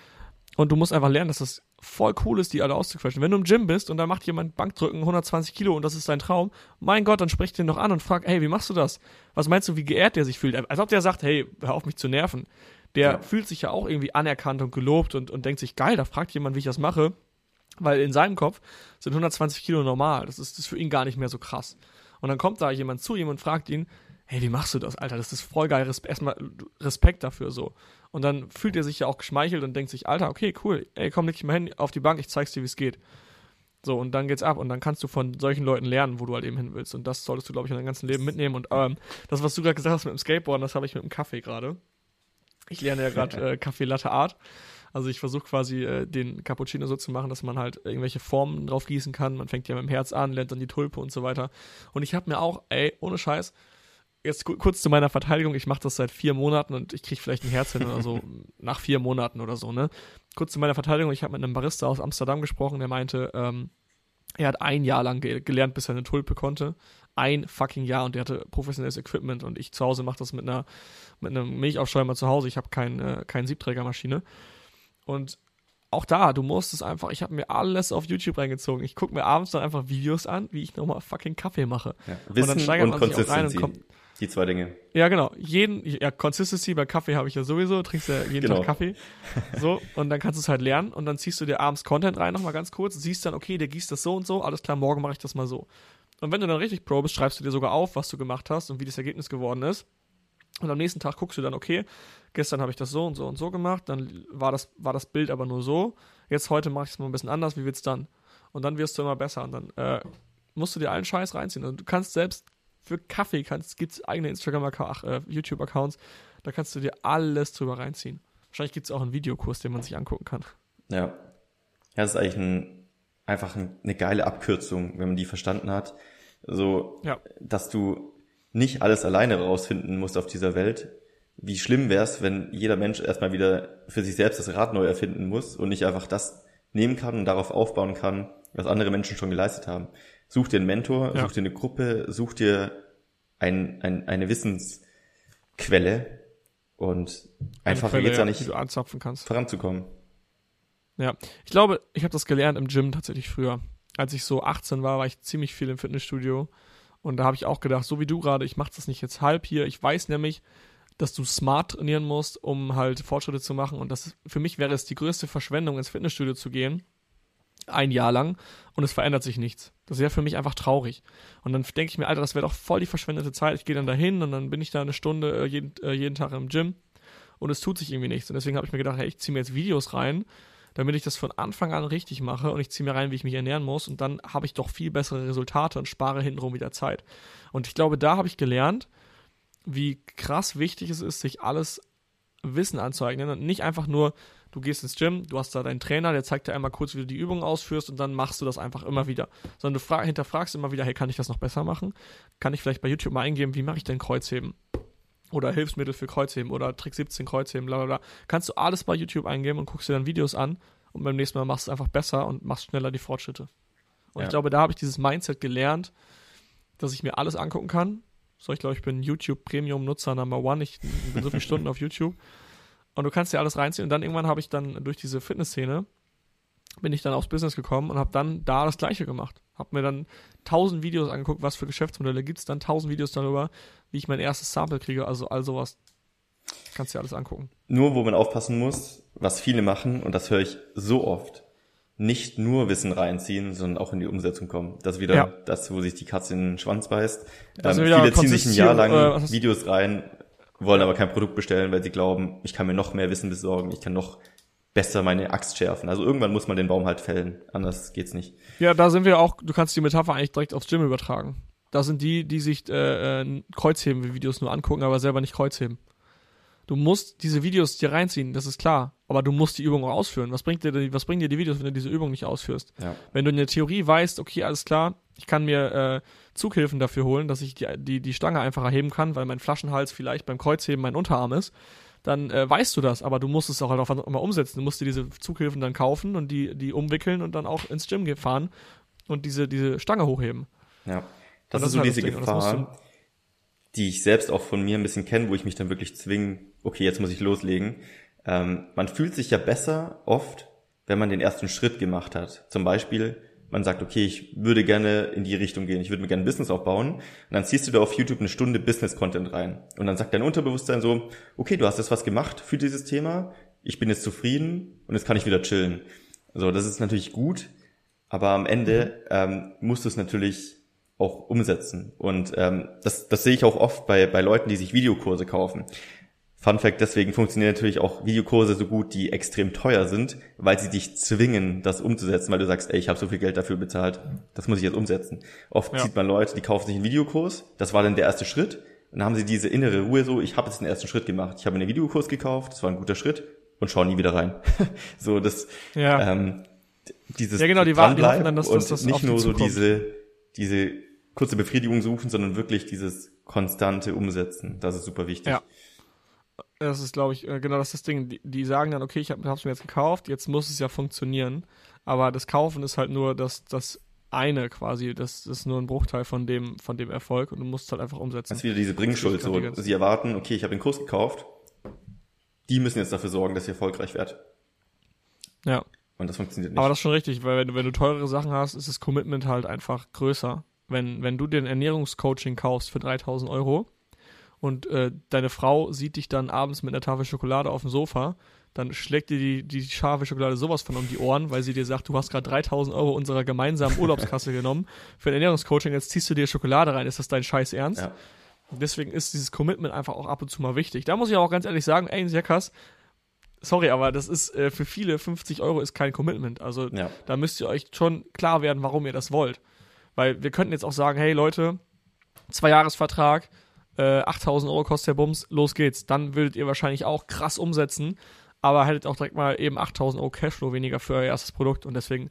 Und du musst einfach lernen, dass das voll cool ist, die alle auszuquetschen. Wenn du im Gym bist und da macht jemand Bankdrücken 120 Kilo und das ist dein Traum, mein Gott, dann sprich den doch an und frag, hey, wie machst du das? Was meinst du, wie geehrt der sich fühlt? Als ob der sagt, hey, hör auf mich zu nerven. Der ja. fühlt sich ja auch irgendwie anerkannt und gelobt und, und denkt sich, geil, da fragt jemand, wie ich das mache. Weil in seinem Kopf sind 120 Kilo normal. Das ist, das ist für ihn gar nicht mehr so krass. Und dann kommt da jemand zu ihm und fragt ihn, hey, wie machst du das, Alter? Das ist voll geil. Respe erstmal Respekt dafür so. Und dann fühlt er sich ja auch geschmeichelt und denkt sich, Alter, okay, cool. Ey, komm, leg dich mal hin auf die Bank, ich zeig's dir, wie es geht. So, und dann geht's ab und dann kannst du von solchen Leuten lernen, wo du halt eben hin willst. Und das solltest du, glaube ich, in deinem ganzen Leben mitnehmen. Und ähm, das, was du gerade gesagt hast mit dem Skateboarden, das habe ich mit dem Kaffee gerade. Ich lerne ja gerade [laughs] äh, Kaffee Latte Art. Also ich versuche quasi äh, den Cappuccino so zu machen, dass man halt irgendwelche Formen drauf gießen kann. Man fängt ja mit dem Herz an, lernt dann die Tulpe und so weiter. Und ich habe mir auch, ey, ohne Scheiß, jetzt kurz zu meiner Verteidigung, ich mache das seit vier Monaten und ich kriege vielleicht ein Herz hin oder so, [laughs] nach vier Monaten oder so, ne? Kurz zu meiner Verteidigung, ich habe mit einem Barista aus Amsterdam gesprochen, der meinte, ähm, er hat ein Jahr lang ge gelernt, bis er eine Tulpe konnte. Ein fucking Jahr und der hatte professionelles Equipment und ich zu Hause mache das mit einer mit einem Milchaufschäumer zu Hause. Ich habe kein, äh, keine Siebträgermaschine. Und auch da, du musst es einfach, ich habe mir alles auf YouTube reingezogen. Ich gucke mir abends dann einfach Videos an, wie ich nochmal fucking Kaffee mache. Ja, Wissen und dann steigert man sich auch rein und kommt. Die zwei Dinge. Ja, genau. Jeden, ja, Consistency bei Kaffee habe ich ja sowieso, trinkst ja jeden genau. Tag Kaffee. [laughs] So, und dann kannst du es halt lernen und dann ziehst du dir abends Content rein, nochmal ganz kurz, siehst dann, okay, der gießt das so und so, alles klar, morgen mache ich das mal so. Und wenn du dann richtig Pro bist, schreibst du dir sogar auf, was du gemacht hast und wie das Ergebnis geworden ist. Und am nächsten Tag guckst du dann, okay, gestern habe ich das so und so und so gemacht, dann war das, war das Bild aber nur so. Jetzt heute mache ich es mal ein bisschen anders, wie wird's dann? Und dann wirst du immer besser und dann äh, musst du dir allen Scheiß reinziehen. Und du kannst selbst für Kaffee kannst, gibt's eigene Instagram, äh, YouTube-Accounts, da kannst du dir alles drüber reinziehen. Wahrscheinlich gibt es auch einen Videokurs, den man sich angucken kann. Ja. Ja, das ist eigentlich ein, einfach ein, eine geile Abkürzung, wenn man die verstanden hat. So, ja. dass du nicht alles alleine rausfinden musst auf dieser Welt. Wie schlimm wäre es, wenn jeder Mensch erstmal wieder für sich selbst das Rad neu erfinden muss und nicht einfach das nehmen kann und darauf aufbauen kann, was andere Menschen schon geleistet haben. Such dir einen Mentor, ja. such dir eine Gruppe, such dir ein, ein, eine Wissensquelle und einfach Quelle, geht's ja nicht, du anzapfen kannst. voranzukommen. Ja, ich glaube, ich habe das gelernt im Gym tatsächlich früher. Als ich so 18 war, war ich ziemlich viel im Fitnessstudio und da habe ich auch gedacht, so wie du gerade, ich mache das nicht jetzt halb hier. Ich weiß nämlich, dass du smart trainieren musst, um halt Fortschritte zu machen. Und das für mich wäre es die größte Verschwendung, ins Fitnessstudio zu gehen, ein Jahr lang, und es verändert sich nichts. Das wäre für mich einfach traurig. Und dann denke ich mir, Alter, das wäre doch voll die verschwendete Zeit. Ich gehe dann dahin und dann bin ich da eine Stunde äh, jeden, äh, jeden Tag im Gym und es tut sich irgendwie nichts. Und deswegen habe ich mir gedacht, hey, ich ziehe mir jetzt Videos rein, damit ich das von Anfang an richtig mache und ich ziehe mir rein, wie ich mich ernähren muss und dann habe ich doch viel bessere Resultate und spare hintenrum wieder Zeit. Und ich glaube, da habe ich gelernt, wie krass wichtig es ist, sich alles Wissen anzueignen und nicht einfach nur, du gehst ins Gym, du hast da deinen Trainer, der zeigt dir einmal kurz, wie du die Übung ausführst und dann machst du das einfach immer wieder. Sondern du hinterfragst immer wieder, hey, kann ich das noch besser machen? Kann ich vielleicht bei YouTube mal eingeben, wie mache ich denn Kreuzheben? oder Hilfsmittel für Kreuzheben oder Trick 17 Kreuzheben, bla bla bla. Kannst du alles bei YouTube eingeben und guckst dir dann Videos an und beim nächsten Mal machst du es einfach besser und machst schneller die Fortschritte. Und ja. ich glaube, da habe ich dieses Mindset gelernt, dass ich mir alles angucken kann. So, ich glaube, ich bin YouTube Premium Nutzer Number One. Ich bin so viele Stunden auf YouTube. [laughs] Und du kannst dir alles reinziehen. Und dann irgendwann habe ich dann durch diese Fitnessszene bin ich dann aufs Business gekommen und habe dann da das Gleiche gemacht. Habe mir dann tausend Videos angeguckt, was für Geschäftsmodelle gibt es, dann tausend Videos darüber, wie ich mein erstes Sample kriege, also all sowas. Kannst du dir alles angucken. Nur, wo man aufpassen muss, was viele machen, und das höre ich so oft, nicht nur Wissen reinziehen, sondern auch in die Umsetzung kommen. Das ist wieder ja. das, wo sich die Katze in den Schwanz beißt. Ähm, viele ziehen sich ein Jahr lang äh, Videos rein, wollen aber kein Produkt bestellen, weil sie glauben, ich kann mir noch mehr Wissen besorgen, ich kann noch besser meine Axt schärfen. Also irgendwann muss man den Baum halt fällen, anders geht's nicht. Ja, da sind wir auch, du kannst die Metapher eigentlich direkt aufs Gym übertragen. Da sind die, die sich äh, äh, Kreuzheben-Videos nur angucken, aber selber nicht Kreuzheben. Du musst diese Videos dir reinziehen, das ist klar. Aber du musst die Übung auch ausführen. Was bringt dir, was bringen dir die Videos, wenn du diese Übung nicht ausführst? Ja. Wenn du in der Theorie weißt, okay, alles klar, ich kann mir äh, Zughilfen dafür holen, dass ich die, die, die Stange einfach erheben kann, weil mein Flaschenhals vielleicht beim Kreuzheben mein Unterarm ist, dann äh, weißt du das, aber du musst es auch halt auch mal umsetzen. Du musst dir diese Zughilfen dann kaufen und die, die umwickeln und dann auch ins Gym fahren und diese, diese Stange hochheben. Ja. Das, das ist so halt diese Gefahr, die ich selbst auch von mir ein bisschen kenne, wo ich mich dann wirklich zwinge, okay, jetzt muss ich loslegen. Ähm, man fühlt sich ja besser oft, wenn man den ersten Schritt gemacht hat. Zum Beispiel, man sagt, okay, ich würde gerne in die Richtung gehen, ich würde mir gerne ein Business aufbauen. Und dann ziehst du da auf YouTube eine Stunde Business-Content rein. Und dann sagt dein Unterbewusstsein so, okay, du hast jetzt was gemacht für dieses Thema, ich bin jetzt zufrieden und jetzt kann ich wieder chillen. So, das ist natürlich gut, Aber am Ende ähm, musst du es natürlich auch umsetzen. Und ähm, das, das sehe ich auch oft bei, bei Leuten, die sich Videokurse kaufen. Fun Fact, deswegen funktionieren natürlich auch Videokurse so gut, die extrem teuer sind, weil sie dich zwingen, das umzusetzen, weil du sagst, ey, ich habe so viel Geld dafür bezahlt, das muss ich jetzt umsetzen. Oft ja. sieht man Leute, die kaufen sich einen Videokurs, das war dann der erste Schritt, und dann haben sie diese innere Ruhe so, ich habe jetzt den ersten Schritt gemacht, ich habe einen Videokurs gekauft, das war ein guter Schritt, und schauen nie wieder rein. [laughs] so, das, ja. ähm, dieses ja, genau, die warten, die hoffen dann, dass, und dass das nicht nur so diese, diese kurze Befriedigung suchen, sondern wirklich dieses konstante Umsetzen. Das ist super wichtig. Ja. Das ist, glaube ich, äh, genau das ist das Ding. Die, die sagen dann, okay, ich habe es mir jetzt gekauft, jetzt muss es ja funktionieren. Aber das Kaufen ist halt nur das, das eine quasi. Das, das ist nur ein Bruchteil von dem, von dem Erfolg und du musst es halt einfach umsetzen. Das ist wieder diese Bringschuld. So, die sie erwarten, okay, ich habe den Kurs gekauft. Die müssen jetzt dafür sorgen, dass ihr erfolgreich werdet. Ja. Und das funktioniert nicht. Aber das ist schon richtig, weil wenn du, wenn du teurere Sachen hast, ist das Commitment halt einfach größer. Wenn, wenn du dir ein Ernährungscoaching kaufst für 3000 Euro, und äh, deine Frau sieht dich dann abends mit einer Tafel Schokolade auf dem Sofa, dann schlägt dir die, die scharfe Schokolade sowas von um die Ohren, weil sie dir sagt, du hast gerade 3000 Euro unserer gemeinsamen [laughs] Urlaubskasse genommen für ein Ernährungscoaching, jetzt ziehst du dir Schokolade rein, ist das dein Scheiß Ernst? Ja. Deswegen ist dieses Commitment einfach auch ab und zu mal wichtig. Da muss ich auch ganz ehrlich sagen, ey, Jakas, sorry, aber das ist äh, für viele 50 Euro ist kein Commitment. Also ja. da müsst ihr euch schon klar werden, warum ihr das wollt. Weil wir könnten jetzt auch sagen, hey Leute, zwei Jahresvertrag, äh, 8000 Euro kostet der Bums, los geht's. Dann würdet ihr wahrscheinlich auch krass umsetzen, aber hättet auch direkt mal eben 8000 Euro Cashflow weniger für euer erstes Produkt und deswegen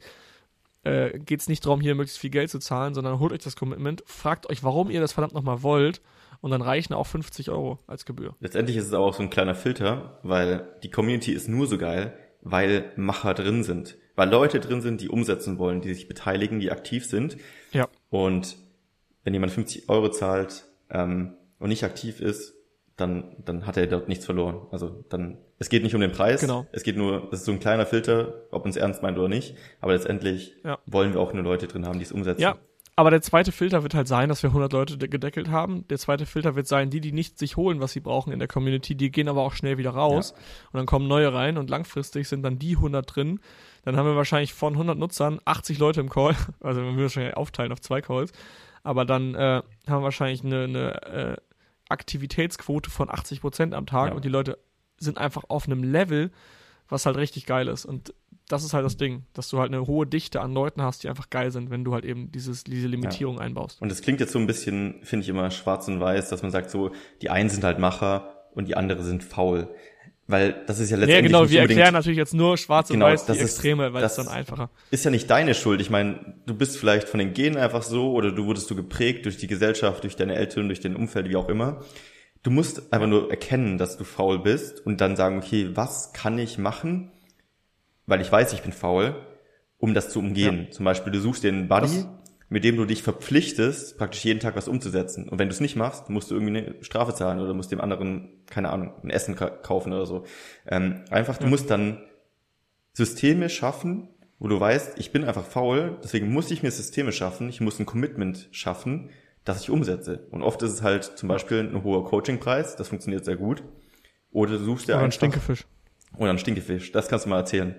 äh, geht es nicht darum, hier möglichst viel Geld zu zahlen, sondern holt euch das Commitment, fragt euch, warum ihr das verdammt nochmal wollt und dann reichen auch 50 Euro als Gebühr. Letztendlich ist es aber auch so ein kleiner Filter, weil die Community ist nur so geil, weil Macher drin sind. Weil Leute drin sind, die umsetzen wollen, die sich beteiligen, die aktiv sind. Ja. Und wenn jemand 50 Euro zahlt, ähm, und nicht aktiv ist, dann, dann hat er dort nichts verloren. Also dann, es geht nicht um den Preis. Genau. Es geht nur, das ist so ein kleiner Filter, ob uns ernst meint oder nicht. Aber letztendlich ja. wollen wir auch nur Leute drin haben, die es umsetzen. Ja. Aber der zweite Filter wird halt sein, dass wir 100 Leute gedeckelt haben. Der zweite Filter wird sein, die, die nicht sich holen, was sie brauchen in der Community, die gehen aber auch schnell wieder raus. Ja. Und dann kommen neue rein und langfristig sind dann die 100 drin. Dann haben wir wahrscheinlich von 100 Nutzern 80 Leute im Call. [laughs] Also wir müssen wahrscheinlich aufteilen auf zwei Calls. Aber dann äh, haben wir wahrscheinlich eine, eine äh, Aktivitätsquote von 80 Prozent am Tag ja. und die Leute sind einfach auf einem Level, was halt richtig geil ist. Und das ist halt das Ding, dass du halt eine hohe Dichte an Leuten hast, die einfach geil sind, wenn du halt eben dieses, diese Limitierung ja. einbaust. Und es klingt jetzt so ein bisschen, finde ich immer schwarz und weiß, dass man sagt so, die einen sind halt Macher und die andere sind faul. Weil das ist ja letztendlich. Ja, genau, wir erklären natürlich jetzt nur schwarz genau, und weiß die ist, Extreme, weil es dann einfacher. Ist ja nicht deine Schuld. Ich meine, du bist vielleicht von den Genen einfach so oder du wurdest du geprägt durch die Gesellschaft, durch deine Eltern, durch dein Umfeld, wie auch immer. Du musst einfach nur erkennen, dass du faul bist und dann sagen, okay, was kann ich machen, weil ich weiß, ich bin faul, um das zu umgehen. Ja. Zum Beispiel, du suchst dir einen Buddy, das mit dem du dich verpflichtest, praktisch jeden Tag was umzusetzen. Und wenn du es nicht machst, musst du irgendwie eine Strafe zahlen oder musst dem anderen, keine Ahnung, ein Essen kaufen oder so. Ähm, einfach, du ja. musst dann Systeme schaffen, wo du weißt, ich bin einfach faul, deswegen muss ich mir Systeme schaffen, ich muss ein Commitment schaffen, das ich umsetze. Und oft ist es halt zum Beispiel ein hoher Coachingpreis, das funktioniert sehr gut. Oder du suchst dir oder einfach... Oder ein Stinkefisch. Oder ein Stinkefisch, das kannst du mal erzählen.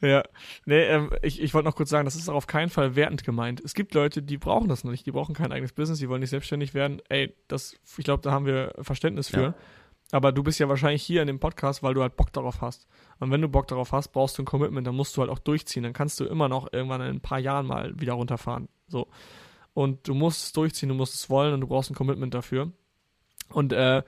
Ja, nee, ähm, ich, ich wollte noch kurz sagen, das ist auch auf keinen Fall wertend gemeint. Es gibt Leute, die brauchen das noch nicht, die brauchen kein eigenes Business, die wollen nicht selbstständig werden. Ey, das, ich glaube, da haben wir Verständnis für. Ja. Aber du bist ja wahrscheinlich hier in dem Podcast, weil du halt Bock darauf hast. Und wenn du Bock darauf hast, brauchst du ein Commitment, dann musst du halt auch durchziehen. Dann kannst du immer noch irgendwann in ein paar Jahren mal wieder runterfahren. So. Und du musst es durchziehen, du musst es wollen und du brauchst ein Commitment dafür. Und äh,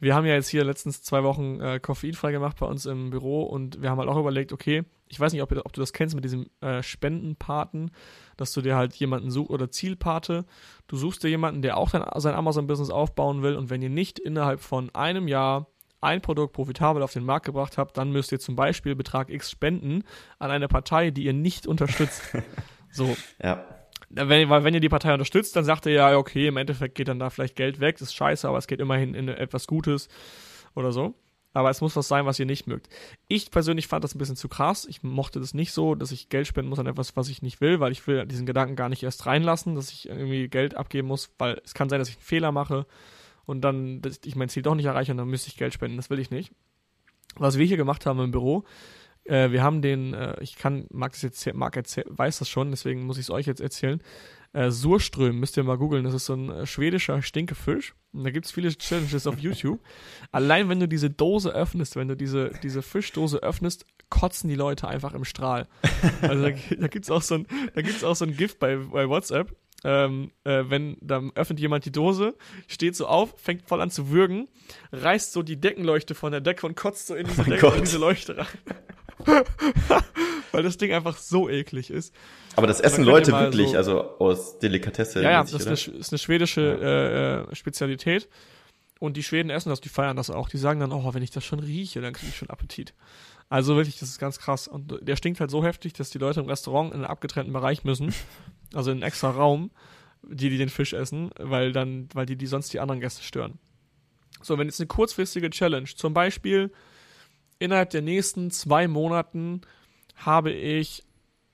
wir haben ja jetzt hier letztens zwei Wochen äh, koffeinfrei gemacht bei uns im Büro und wir haben halt auch überlegt, okay, ich weiß nicht, ob, ob du das kennst mit diesem äh, Spendenpaten, dass du dir halt jemanden suchst oder Zielpate. Du suchst dir jemanden, der auch dein, sein Amazon-Business aufbauen will und wenn ihr nicht innerhalb von einem Jahr ein Produkt profitabel auf den Markt gebracht habt, dann müsst ihr zum Beispiel Betrag X spenden an eine Partei, die ihr nicht unterstützt. [laughs] so. Ja. Wenn, weil wenn ihr die Partei unterstützt, dann sagt ihr ja, okay, im Endeffekt geht dann da vielleicht Geld weg, das ist scheiße, aber es geht immerhin in etwas Gutes oder so aber es muss was sein, was ihr nicht mögt. Ich persönlich fand das ein bisschen zu krass. Ich mochte das nicht so, dass ich Geld spenden muss an etwas, was ich nicht will, weil ich will diesen Gedanken gar nicht erst reinlassen, dass ich irgendwie Geld abgeben muss, weil es kann sein, dass ich einen Fehler mache und dann ich mein Ziel doch nicht erreiche und dann müsste ich Geld spenden. Das will ich nicht. Was wir hier gemacht haben im Büro, Äh, wir haben den, äh, ich kann, Marc, das jetzt, Marc weiß das schon, deswegen muss ich es euch jetzt erzählen. Äh, Surström, müsst ihr mal googeln, das ist so ein äh, schwedischer Stinkefisch. Da gibt es viele Challenges auf YouTube. Allein wenn du diese Dose öffnest, wenn du diese, diese Fischdose öffnest, kotzen die Leute einfach im Strahl. Also da, da gibt's auch so ein, da gibt's auch so ein Gift bei, bei WhatsApp. Ähm, äh, wenn dann öffnet jemand die Dose, steht so auf, fängt voll an zu würgen, reißt so die Deckenleuchte von der Decke und kotzt so in diese, Oh Decke, in diese Leuchte rein. [laughs] Weil das Ding einfach so eklig ist. Aber das essen Leute wirklich, so- also aus Delikatesse. Ja, ja, das ist eine, ist eine schwedische äh, äh, Spezialität. Und die Schweden essen das, die feiern das auch. Die sagen dann, oh, wenn ich das schon rieche, dann kriege ich schon Appetit. Also wirklich, das ist ganz krass. Und der stinkt halt so heftig, dass die Leute im Restaurant in einen abgetrennten Bereich müssen. [laughs] Also in einen extra Raum, die, die den Fisch essen, weil dann, weil die, die sonst die anderen Gäste stören. So, wenn jetzt eine kurzfristige Challenge, zum Beispiel innerhalb der nächsten zwei Monaten habe ich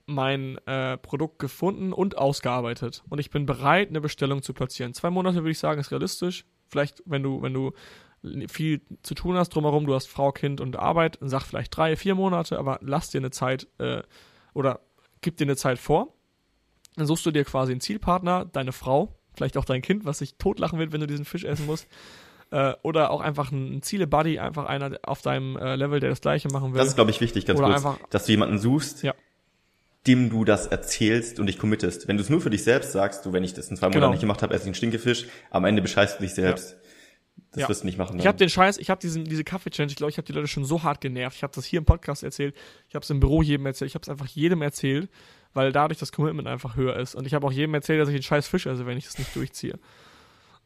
mein äh, Produkt gefunden und ausgearbeitet und ich bin bereit, eine Bestellung zu platzieren. Zwei Monate würde ich sagen, ist realistisch. Vielleicht, wenn du, wenn du viel zu tun hast drumherum, du hast Frau, Kind und Arbeit, dann sag vielleicht drei, vier Monate, aber lass dir eine Zeit äh, oder gib dir eine Zeit vor. Dann suchst du dir quasi einen Zielpartner, deine Frau, vielleicht auch dein Kind, was sich totlachen wird, wenn du diesen Fisch essen musst. Äh, oder auch einfach ein Ziele-Buddy, einfach einer auf deinem äh, Level, der das gleiche machen will. Das ist, glaube ich, wichtig, ganz Oder kurz, einfach- dass du jemanden suchst, Ja. dem du das erzählst und dich committest. Wenn du es nur für dich selbst sagst, du, wenn ich das in zwei Monaten Genau. nicht gemacht habe, esse ich einen Stinkefisch, am Ende bescheißt du dich selbst. Das Ja. wirst du nicht machen. Ich habe den Scheiß, ich habe diesen diese Kaffee-Challenge, ich glaube, ich habe die Leute schon so hart genervt. Ich habe das hier im Podcast erzählt, ich habe es im Büro jedem erzählt, ich habe es einfach jedem erzählt, weil dadurch das Commitment einfach höher ist. Und ich habe auch jedem erzählt, dass ich den Scheiß Fisch esse, wenn ich das nicht durchziehe.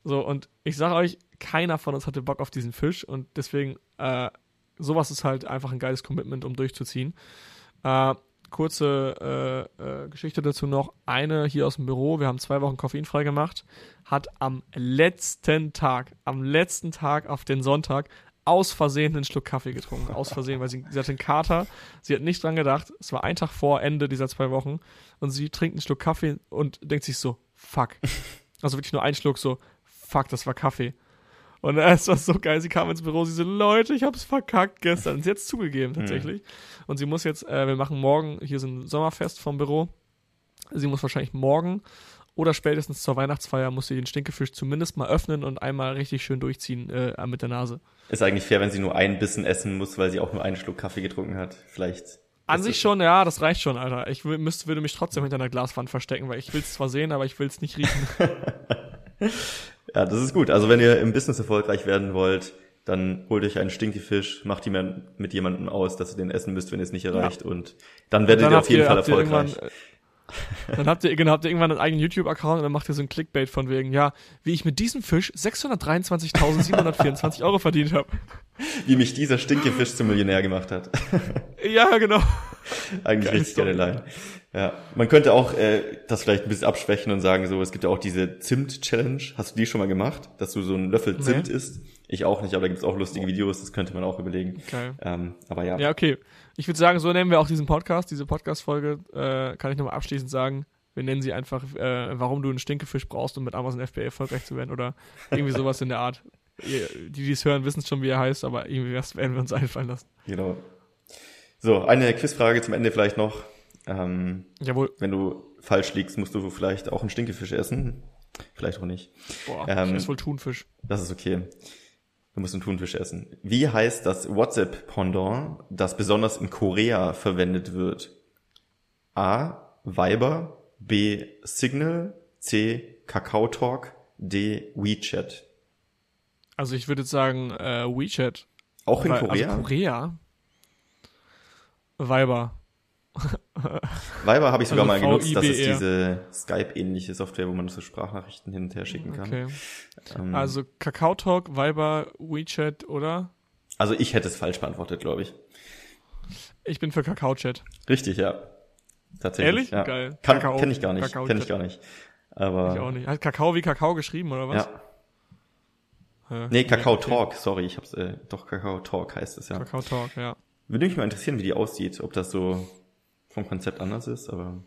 So, und ich sage euch, keiner von uns hatte Bock auf diesen Fisch und deswegen, äh, sowas ist halt einfach ein geiles Commitment, um durchzuziehen. Äh, kurze äh, äh, Geschichte dazu noch. Eine hier aus dem Büro, wir haben zwei Wochen koffeinfrei gemacht, hat am letzten Tag, am letzten Tag auf den Sonntag aus Versehen einen Schluck Kaffee getrunken. Aus Versehen, weil sie, sie hatte einen Kater, sie hat nicht dran gedacht. Es war ein Tag vor Ende dieser zwei Wochen und sie trinkt einen Schluck Kaffee und denkt sich so, fuck. Also wirklich nur ein Schluck so, fuck, das war Kaffee. Und [laughs] es war so geil, sie kam ins Büro, sie so, Leute, ich hab's verkackt gestern. Sie hat's zugegeben, tatsächlich. Und sie muss jetzt, äh, wir machen morgen, hier ist ein Sommerfest vom Büro. Sie muss wahrscheinlich morgen oder spätestens zur Weihnachtsfeier muss sie den Stinkefisch zumindest mal öffnen und einmal richtig schön durchziehen äh, mit der Nase. Ist eigentlich fair, wenn sie nur einen Bissen essen muss, weil sie auch nur einen Schluck Kaffee getrunken hat. Vielleicht. An sich schon, ja, das reicht schon, Alter. Ich müsste, würde mich trotzdem hinter einer Glaswand verstecken, weil ich will's zwar sehen, aber ich will's nicht riechen. [laughs] [laughs] Ja, das ist gut. Also wenn ihr im Business erfolgreich werden wollt, dann holt euch einen Stinkefisch, macht ihn mal mit jemandem aus, dass ihr den essen müsst, wenn ihr es nicht erreicht. Und dann werdet dann ihr auf jeden ihr- Fall erfolgreich. Dann habt ihr, genau, habt ihr irgendwann einen eigenen YouTube-Account und dann macht ihr so ein Clickbait von wegen, ja, wie ich mit diesem Fisch 623.724 [laughs] Euro verdient habe. Wie mich dieser Stinkefisch zum Millionär gemacht hat. [laughs] Ja, genau. Eigentlich Geile richtig geile Story. Line. Ja, man könnte auch äh, das vielleicht ein bisschen abschwächen und sagen, so, es gibt ja auch diese Zimt-Challenge. Hast du die schon mal gemacht? Dass du so einen Löffel Zimt isst? Ich auch nicht, aber da gibt's auch lustige Videos, das könnte man auch überlegen. Geil. Ähm, aber ja, Ja, okay. Ich würde sagen, so nennen wir auch diesen Podcast, diese Podcast-Folge, äh, kann ich nochmal abschließend sagen. Wir nennen sie einfach, äh, warum du einen Stinkefisch brauchst, um mit Amazon FBA erfolgreich zu werden oder irgendwie sowas in der Art. Ihr, die, die es hören, wissen schon, wie er heißt, aber irgendwie was werden wir uns einfallen lassen. genau. So, eine Quizfrage zum Ende vielleicht noch. Ähm, Jawohl. wenn du falsch liegst, musst du vielleicht auch einen Stinkefisch essen. Vielleicht auch nicht. Boah, Ähm, ich esse wohl Thunfisch. Das ist okay. Du musst einen Thunfisch essen. Wie heißt das WhatsApp-Pendant, das besonders in Korea verwendet wird? A. Viber, B. Signal, C. Kakao Talk, D. WeChat. Also ich würde sagen, äh, WeChat. Auch in Weil- Korea? Also Korea? Viber. [laughs] Viber habe ich sogar Also mal genutzt. Das ist VIBR. diese Skype-ähnliche Software, wo man so Sprachnachrichten hin und her schicken kann. Okay. Ähm, Also Kakao Talk, Viber, WeChat, oder? also ich hätte es falsch beantwortet, glaube ich. Ich bin für Kakao Chat. Richtig, ja. Tatsächlich. Ehrlich? Ja. Geil. Kann, Kakao- Kenn ich gar nicht. Kakao Kenn ich gar nicht. Aber Ich auch nicht. Hat Kakao wie Kakao geschrieben, oder was? ja. Hä? Nee, Kakao okay. Talk, sorry, ich hab's, äh, doch Kakao Talk heißt es ja. Kakao Talk, ja. Würde mich mal interessieren, wie die aussieht, ob das so vom Konzept anders ist, aber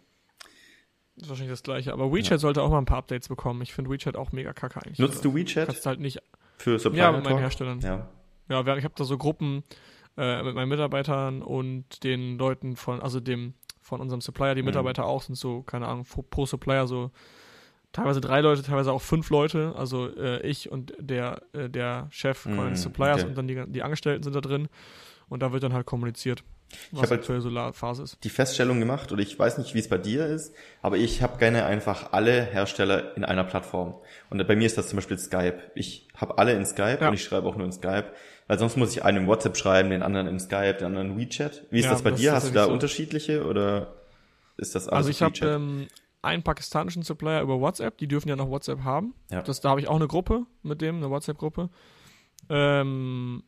Ist wahrscheinlich das gleiche. Aber WeChat sollte auch mal ein paar Updates bekommen. Ich finde WeChat auch mega kacke eigentlich. nutzt du Kannst WeChat halt nicht. für Supply Ja, mit meinen? Herstellern. Ja. Ja, ich habe da so Gruppen, äh, mit meinen Mitarbeitern und den Leuten von, also dem, von unserem Supplier, die Mhm. Mitarbeiter auch, sind so, keine Ahnung, pro- Supplier so teilweise drei Leute, teilweise auch fünf Leute, also äh, ich und der, äh, der Chef Mhm, Suppliers okay. und dann die, die Angestellten sind da drin und da wird dann halt kommuniziert, was hab halt- aktuell so La- Phase ist. die Feststellung gemacht, oder ich weiß nicht, wie es bei dir ist, aber ich habe gerne einfach alle Hersteller in einer Plattform. Und bei mir ist das zum Beispiel Skype. Ich habe alle in Skype Ja. und ich schreibe auch nur in Skype, weil sonst muss ich einen in WhatsApp schreiben, den anderen in Skype, den anderen in WeChat. Wie ist Ja, das bei das dir? Hast du da so. unterschiedliche oder ist das alles Also ich habe ähm, einen pakistanischen Supplier über WhatsApp, die dürfen ja noch WhatsApp haben. Ja. Das, da habe ich auch eine Gruppe mit dem, eine WhatsApp-Gruppe. Ähm,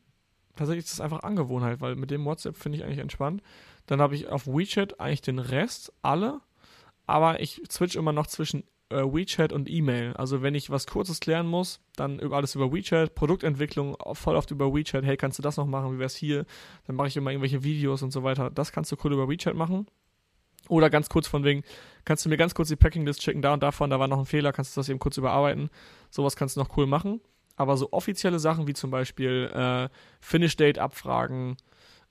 tatsächlich ist das einfach Angewohnheit, weil mit dem WhatsApp finde ich eigentlich entspannt. Dann habe ich auf WeChat eigentlich den Rest, alle, aber ich switch immer noch zwischen äh, WeChat und E-Mail. Also wenn ich was Kurzes klären muss, dann über alles über WeChat, Produktentwicklung voll oft über WeChat, hey, kannst du das noch machen, wie wär's hier? Dann mache ich immer irgendwelche Videos und so weiter. Das kannst du cool über WeChat machen. Oder ganz kurz von wegen, kannst du mir ganz kurz die Packinglist checken, da und davon, da war noch ein Fehler, kannst du das eben kurz überarbeiten. Sowas kannst du noch cool machen. Aber so offizielle Sachen wie zum Beispiel äh, Finish Date abfragen,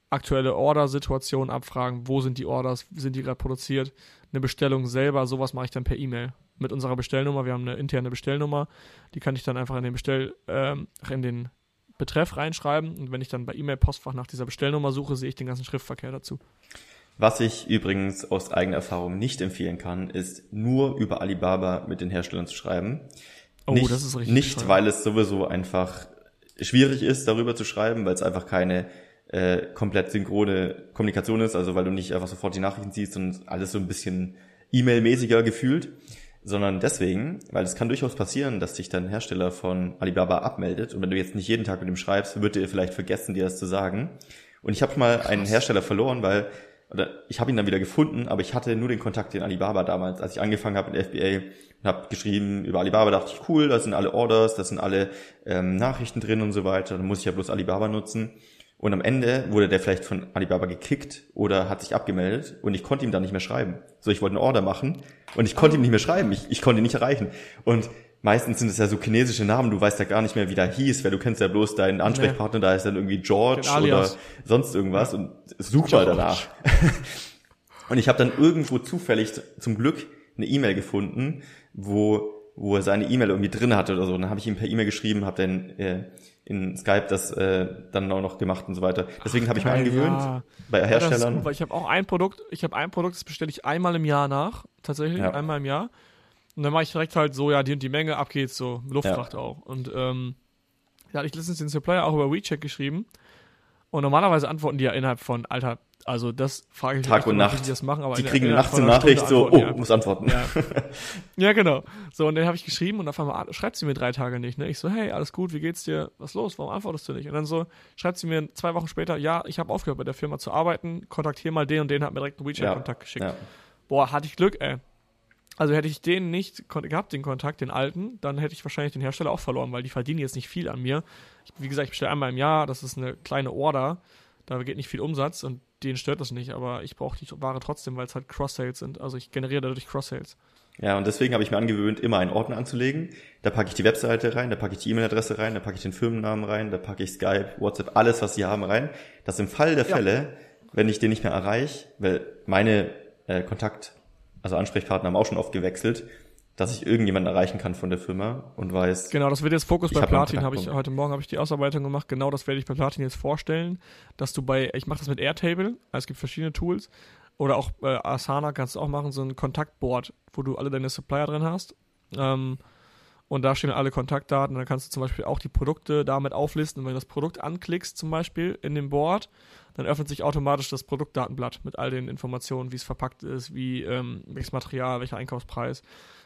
aktuelle Order-Situation abfragen, wo sind die Orders, sind die gerade produziert, eine Bestellung selber, sowas mache ich dann per E-Mail mit unserer Bestellnummer. Wir haben eine interne Bestellnummer, die kann ich dann einfach in den Bestell, ähm, in den Betreff reinschreiben und wenn ich dann bei E-Mail-Postfach nach dieser Bestellnummer suche, sehe ich den ganzen Schriftverkehr dazu. Was ich übrigens aus eigener Erfahrung nicht empfehlen kann, ist nur über Alibaba mit den Herstellern zu schreiben. Oh, nicht, das ist richtig Nicht, bescheuert. weil es sowieso einfach schwierig ist, darüber zu schreiben, weil es einfach keine äh, komplett synchrone Kommunikation ist, also weil du nicht einfach sofort die Nachrichten siehst und alles so ein bisschen E-Mail-mäßiger gefühlt, sondern deswegen, weil es kann durchaus passieren, dass sich dann Hersteller von Alibaba abmeldet und wenn du jetzt nicht jeden Tag mit ihm schreibst, wird er vielleicht vergessen, dir das zu sagen. Und ich habe mal einen Hersteller verloren, weil oder ich habe ihn dann wieder gefunden, aber ich hatte nur den Kontakt in Alibaba damals, als ich angefangen habe mit FBA und habe geschrieben über Alibaba, dachte ich, cool, da sind alle Orders, da sind alle ähm, Nachrichten drin und so weiter, dann muss ich ja bloß Alibaba nutzen. Und am Ende wurde der vielleicht von Alibaba gekickt oder hat sich abgemeldet und ich konnte ihm dann nicht mehr schreiben. So, ich wollte eine Order machen und ich konnte ihm nicht mehr schreiben, ich, ich konnte ihn nicht erreichen. Und meistens sind es ja so chinesische Namen, du weißt ja gar nicht mehr, wie der hieß, weil du kennst ja bloß deinen Ansprechpartner, da ist dann irgendwie George oder sonst irgendwas und such mal danach. [laughs] Und ich habe dann irgendwo zufällig zum Glück eine E-Mail gefunden, wo, wo er seine E-Mail irgendwie drin hatte oder so. Und dann habe ich ihm per E-Mail geschrieben, habe dann äh, in Skype das äh, dann auch noch gemacht und so weiter. Deswegen habe ich mir geil, angewöhnt, ja. bei Ja, das ist Herstellern. gut, weil ich habe auch ein Produkt, ich habe ein Produkt, das bestelle ich einmal im Jahr nach, tatsächlich, Ja. einmal im Jahr. Und dann mache ich direkt halt so, ja, die und die Menge, ab geht's so, Luftfracht auch. Und ähm, da hatte ich letztens den Supplier auch über WeChat geschrieben. Und normalerweise antworten die ja innerhalb von, Alter, also das frage ich mich Tag echt und immer, wie Nacht. die das machen, aber die kriegen nachts eine Nachricht so, oh, einfach. muss antworten. Ja. [laughs] ja, genau. So, und dann habe ich geschrieben und auf einmal schreibt sie mir drei Tage nicht. Ne? Ich so, hey, alles gut, wie geht's dir? Was los? Warum antwortest du nicht? Und dann so schreibt sie mir zwei Wochen später, ja, ich habe aufgehört bei der Firma zu arbeiten, kontaktiere mal den und den, hat mir direkt einen WeChat-Kontakt geschickt. Ja. Boah, hatte ich Glück, ey. Also hätte ich den nicht gehabt, den Kontakt, den alten, dann hätte ich wahrscheinlich den Hersteller auch verloren, weil die verdienen jetzt nicht viel an mir. Ich, wie gesagt, ich bestelle einmal im Jahr, das ist eine kleine Order, da geht nicht viel Umsatz und denen stört das nicht, aber ich brauche die Ware trotzdem, weil es halt Cross-Sales sind. Also ich generiere dadurch Cross-Sales. Ja, und deswegen habe ich mir angewöhnt, immer einen Ordner anzulegen. Da packe ich die Webseite rein, da packe ich die E-Mail-Adresse rein, da packe ich den Firmennamen rein, da packe ich Skype, WhatsApp, alles, was sie haben, rein. Dass im Fall der Ja. Fälle, wenn ich den nicht mehr erreiche, weil meine äh, Kontakt, also Ansprechpartner haben auch schon oft gewechselt, dass ich irgendjemanden erreichen kann von der Firma und weiß, Genau, das wird jetzt Fokus bei hab Platin, habe ich heute Morgen habe ich die Ausarbeitung gemacht. Genau, das werde ich bei Platin jetzt vorstellen, dass du bei ich mache das mit Airtable, also es gibt verschiedene Tools oder auch äh, Asana kannst du auch machen, so ein Kontaktboard, wo du alle deine Supplier drin hast. Ähm, und da stehen alle Kontaktdaten. Dann kannst du zum Beispiel auch die Produkte damit auflisten. Und wenn du das Produkt anklickst, zum Beispiel in dem Board, dann öffnet sich automatisch das Produktdatenblatt mit all den Informationen, wie es verpackt ist, wie ähm, welches Material, welcher Einkaufspreis,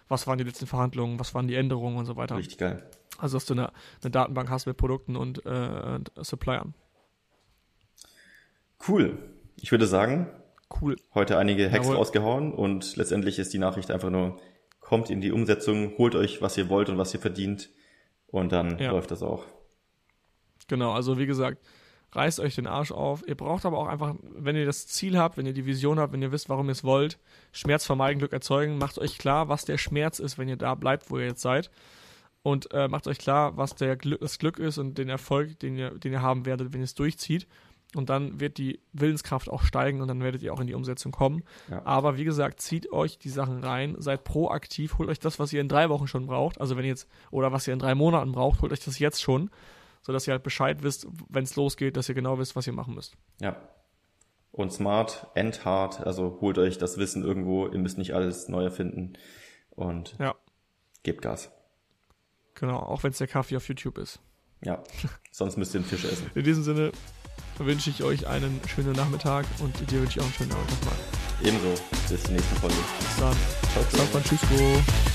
was waren die letzten Verhandlungen, was waren die Änderungen und so weiter. richtig geil. Also, dass du eine, eine Datenbank hast mit Produkten und, äh, und Suppliern. Cool. Ich würde sagen, Cool. heute einige Hacks Jawohl. rausgehauen und letztendlich ist die Nachricht einfach nur, kommt in die Umsetzung, holt euch, was ihr wollt und was ihr verdient und dann Ja. läuft das auch. Genau, also wie gesagt, reißt euch den Arsch auf. Ihr braucht aber auch einfach, wenn ihr das Ziel habt, wenn ihr die Vision habt, wenn ihr wisst, warum ihr es wollt, Schmerz vermeiden, Glück erzeugen, macht euch klar, was der Schmerz ist, wenn ihr da bleibt, wo ihr jetzt seid. Und äh, macht euch klar, was der Glück, das Glück ist und den Erfolg, den ihr, den ihr haben werdet, wenn ihr es durchzieht. Und dann wird die Willenskraft auch steigen und dann werdet ihr auch in die Umsetzung kommen. Ja. Aber wie gesagt, zieht euch die Sachen rein, seid proaktiv, holt euch das, was ihr in drei Wochen schon braucht, also wenn ihr jetzt, oder was ihr in drei Monaten braucht, holt euch das jetzt schon, sodass ihr halt Bescheid wisst, wenn es losgeht, dass ihr genau wisst, was ihr machen müsst. Ja. Und smart and hard, also holt euch das Wissen irgendwo, ihr müsst nicht alles neu erfinden und ja. gebt Gas. Genau, auch wenn es der Kaffee auf YouTube ist. Ja, [laughs] sonst müsst ihr den Fisch essen. In diesem Sinne wünsche ich euch einen schönen Nachmittag und dir wünsche ich auch einen schönen Abend nochmal. Ebenso. Bis zur nächsten Folge. Bis dann. Ciao, ciao. San Francisco.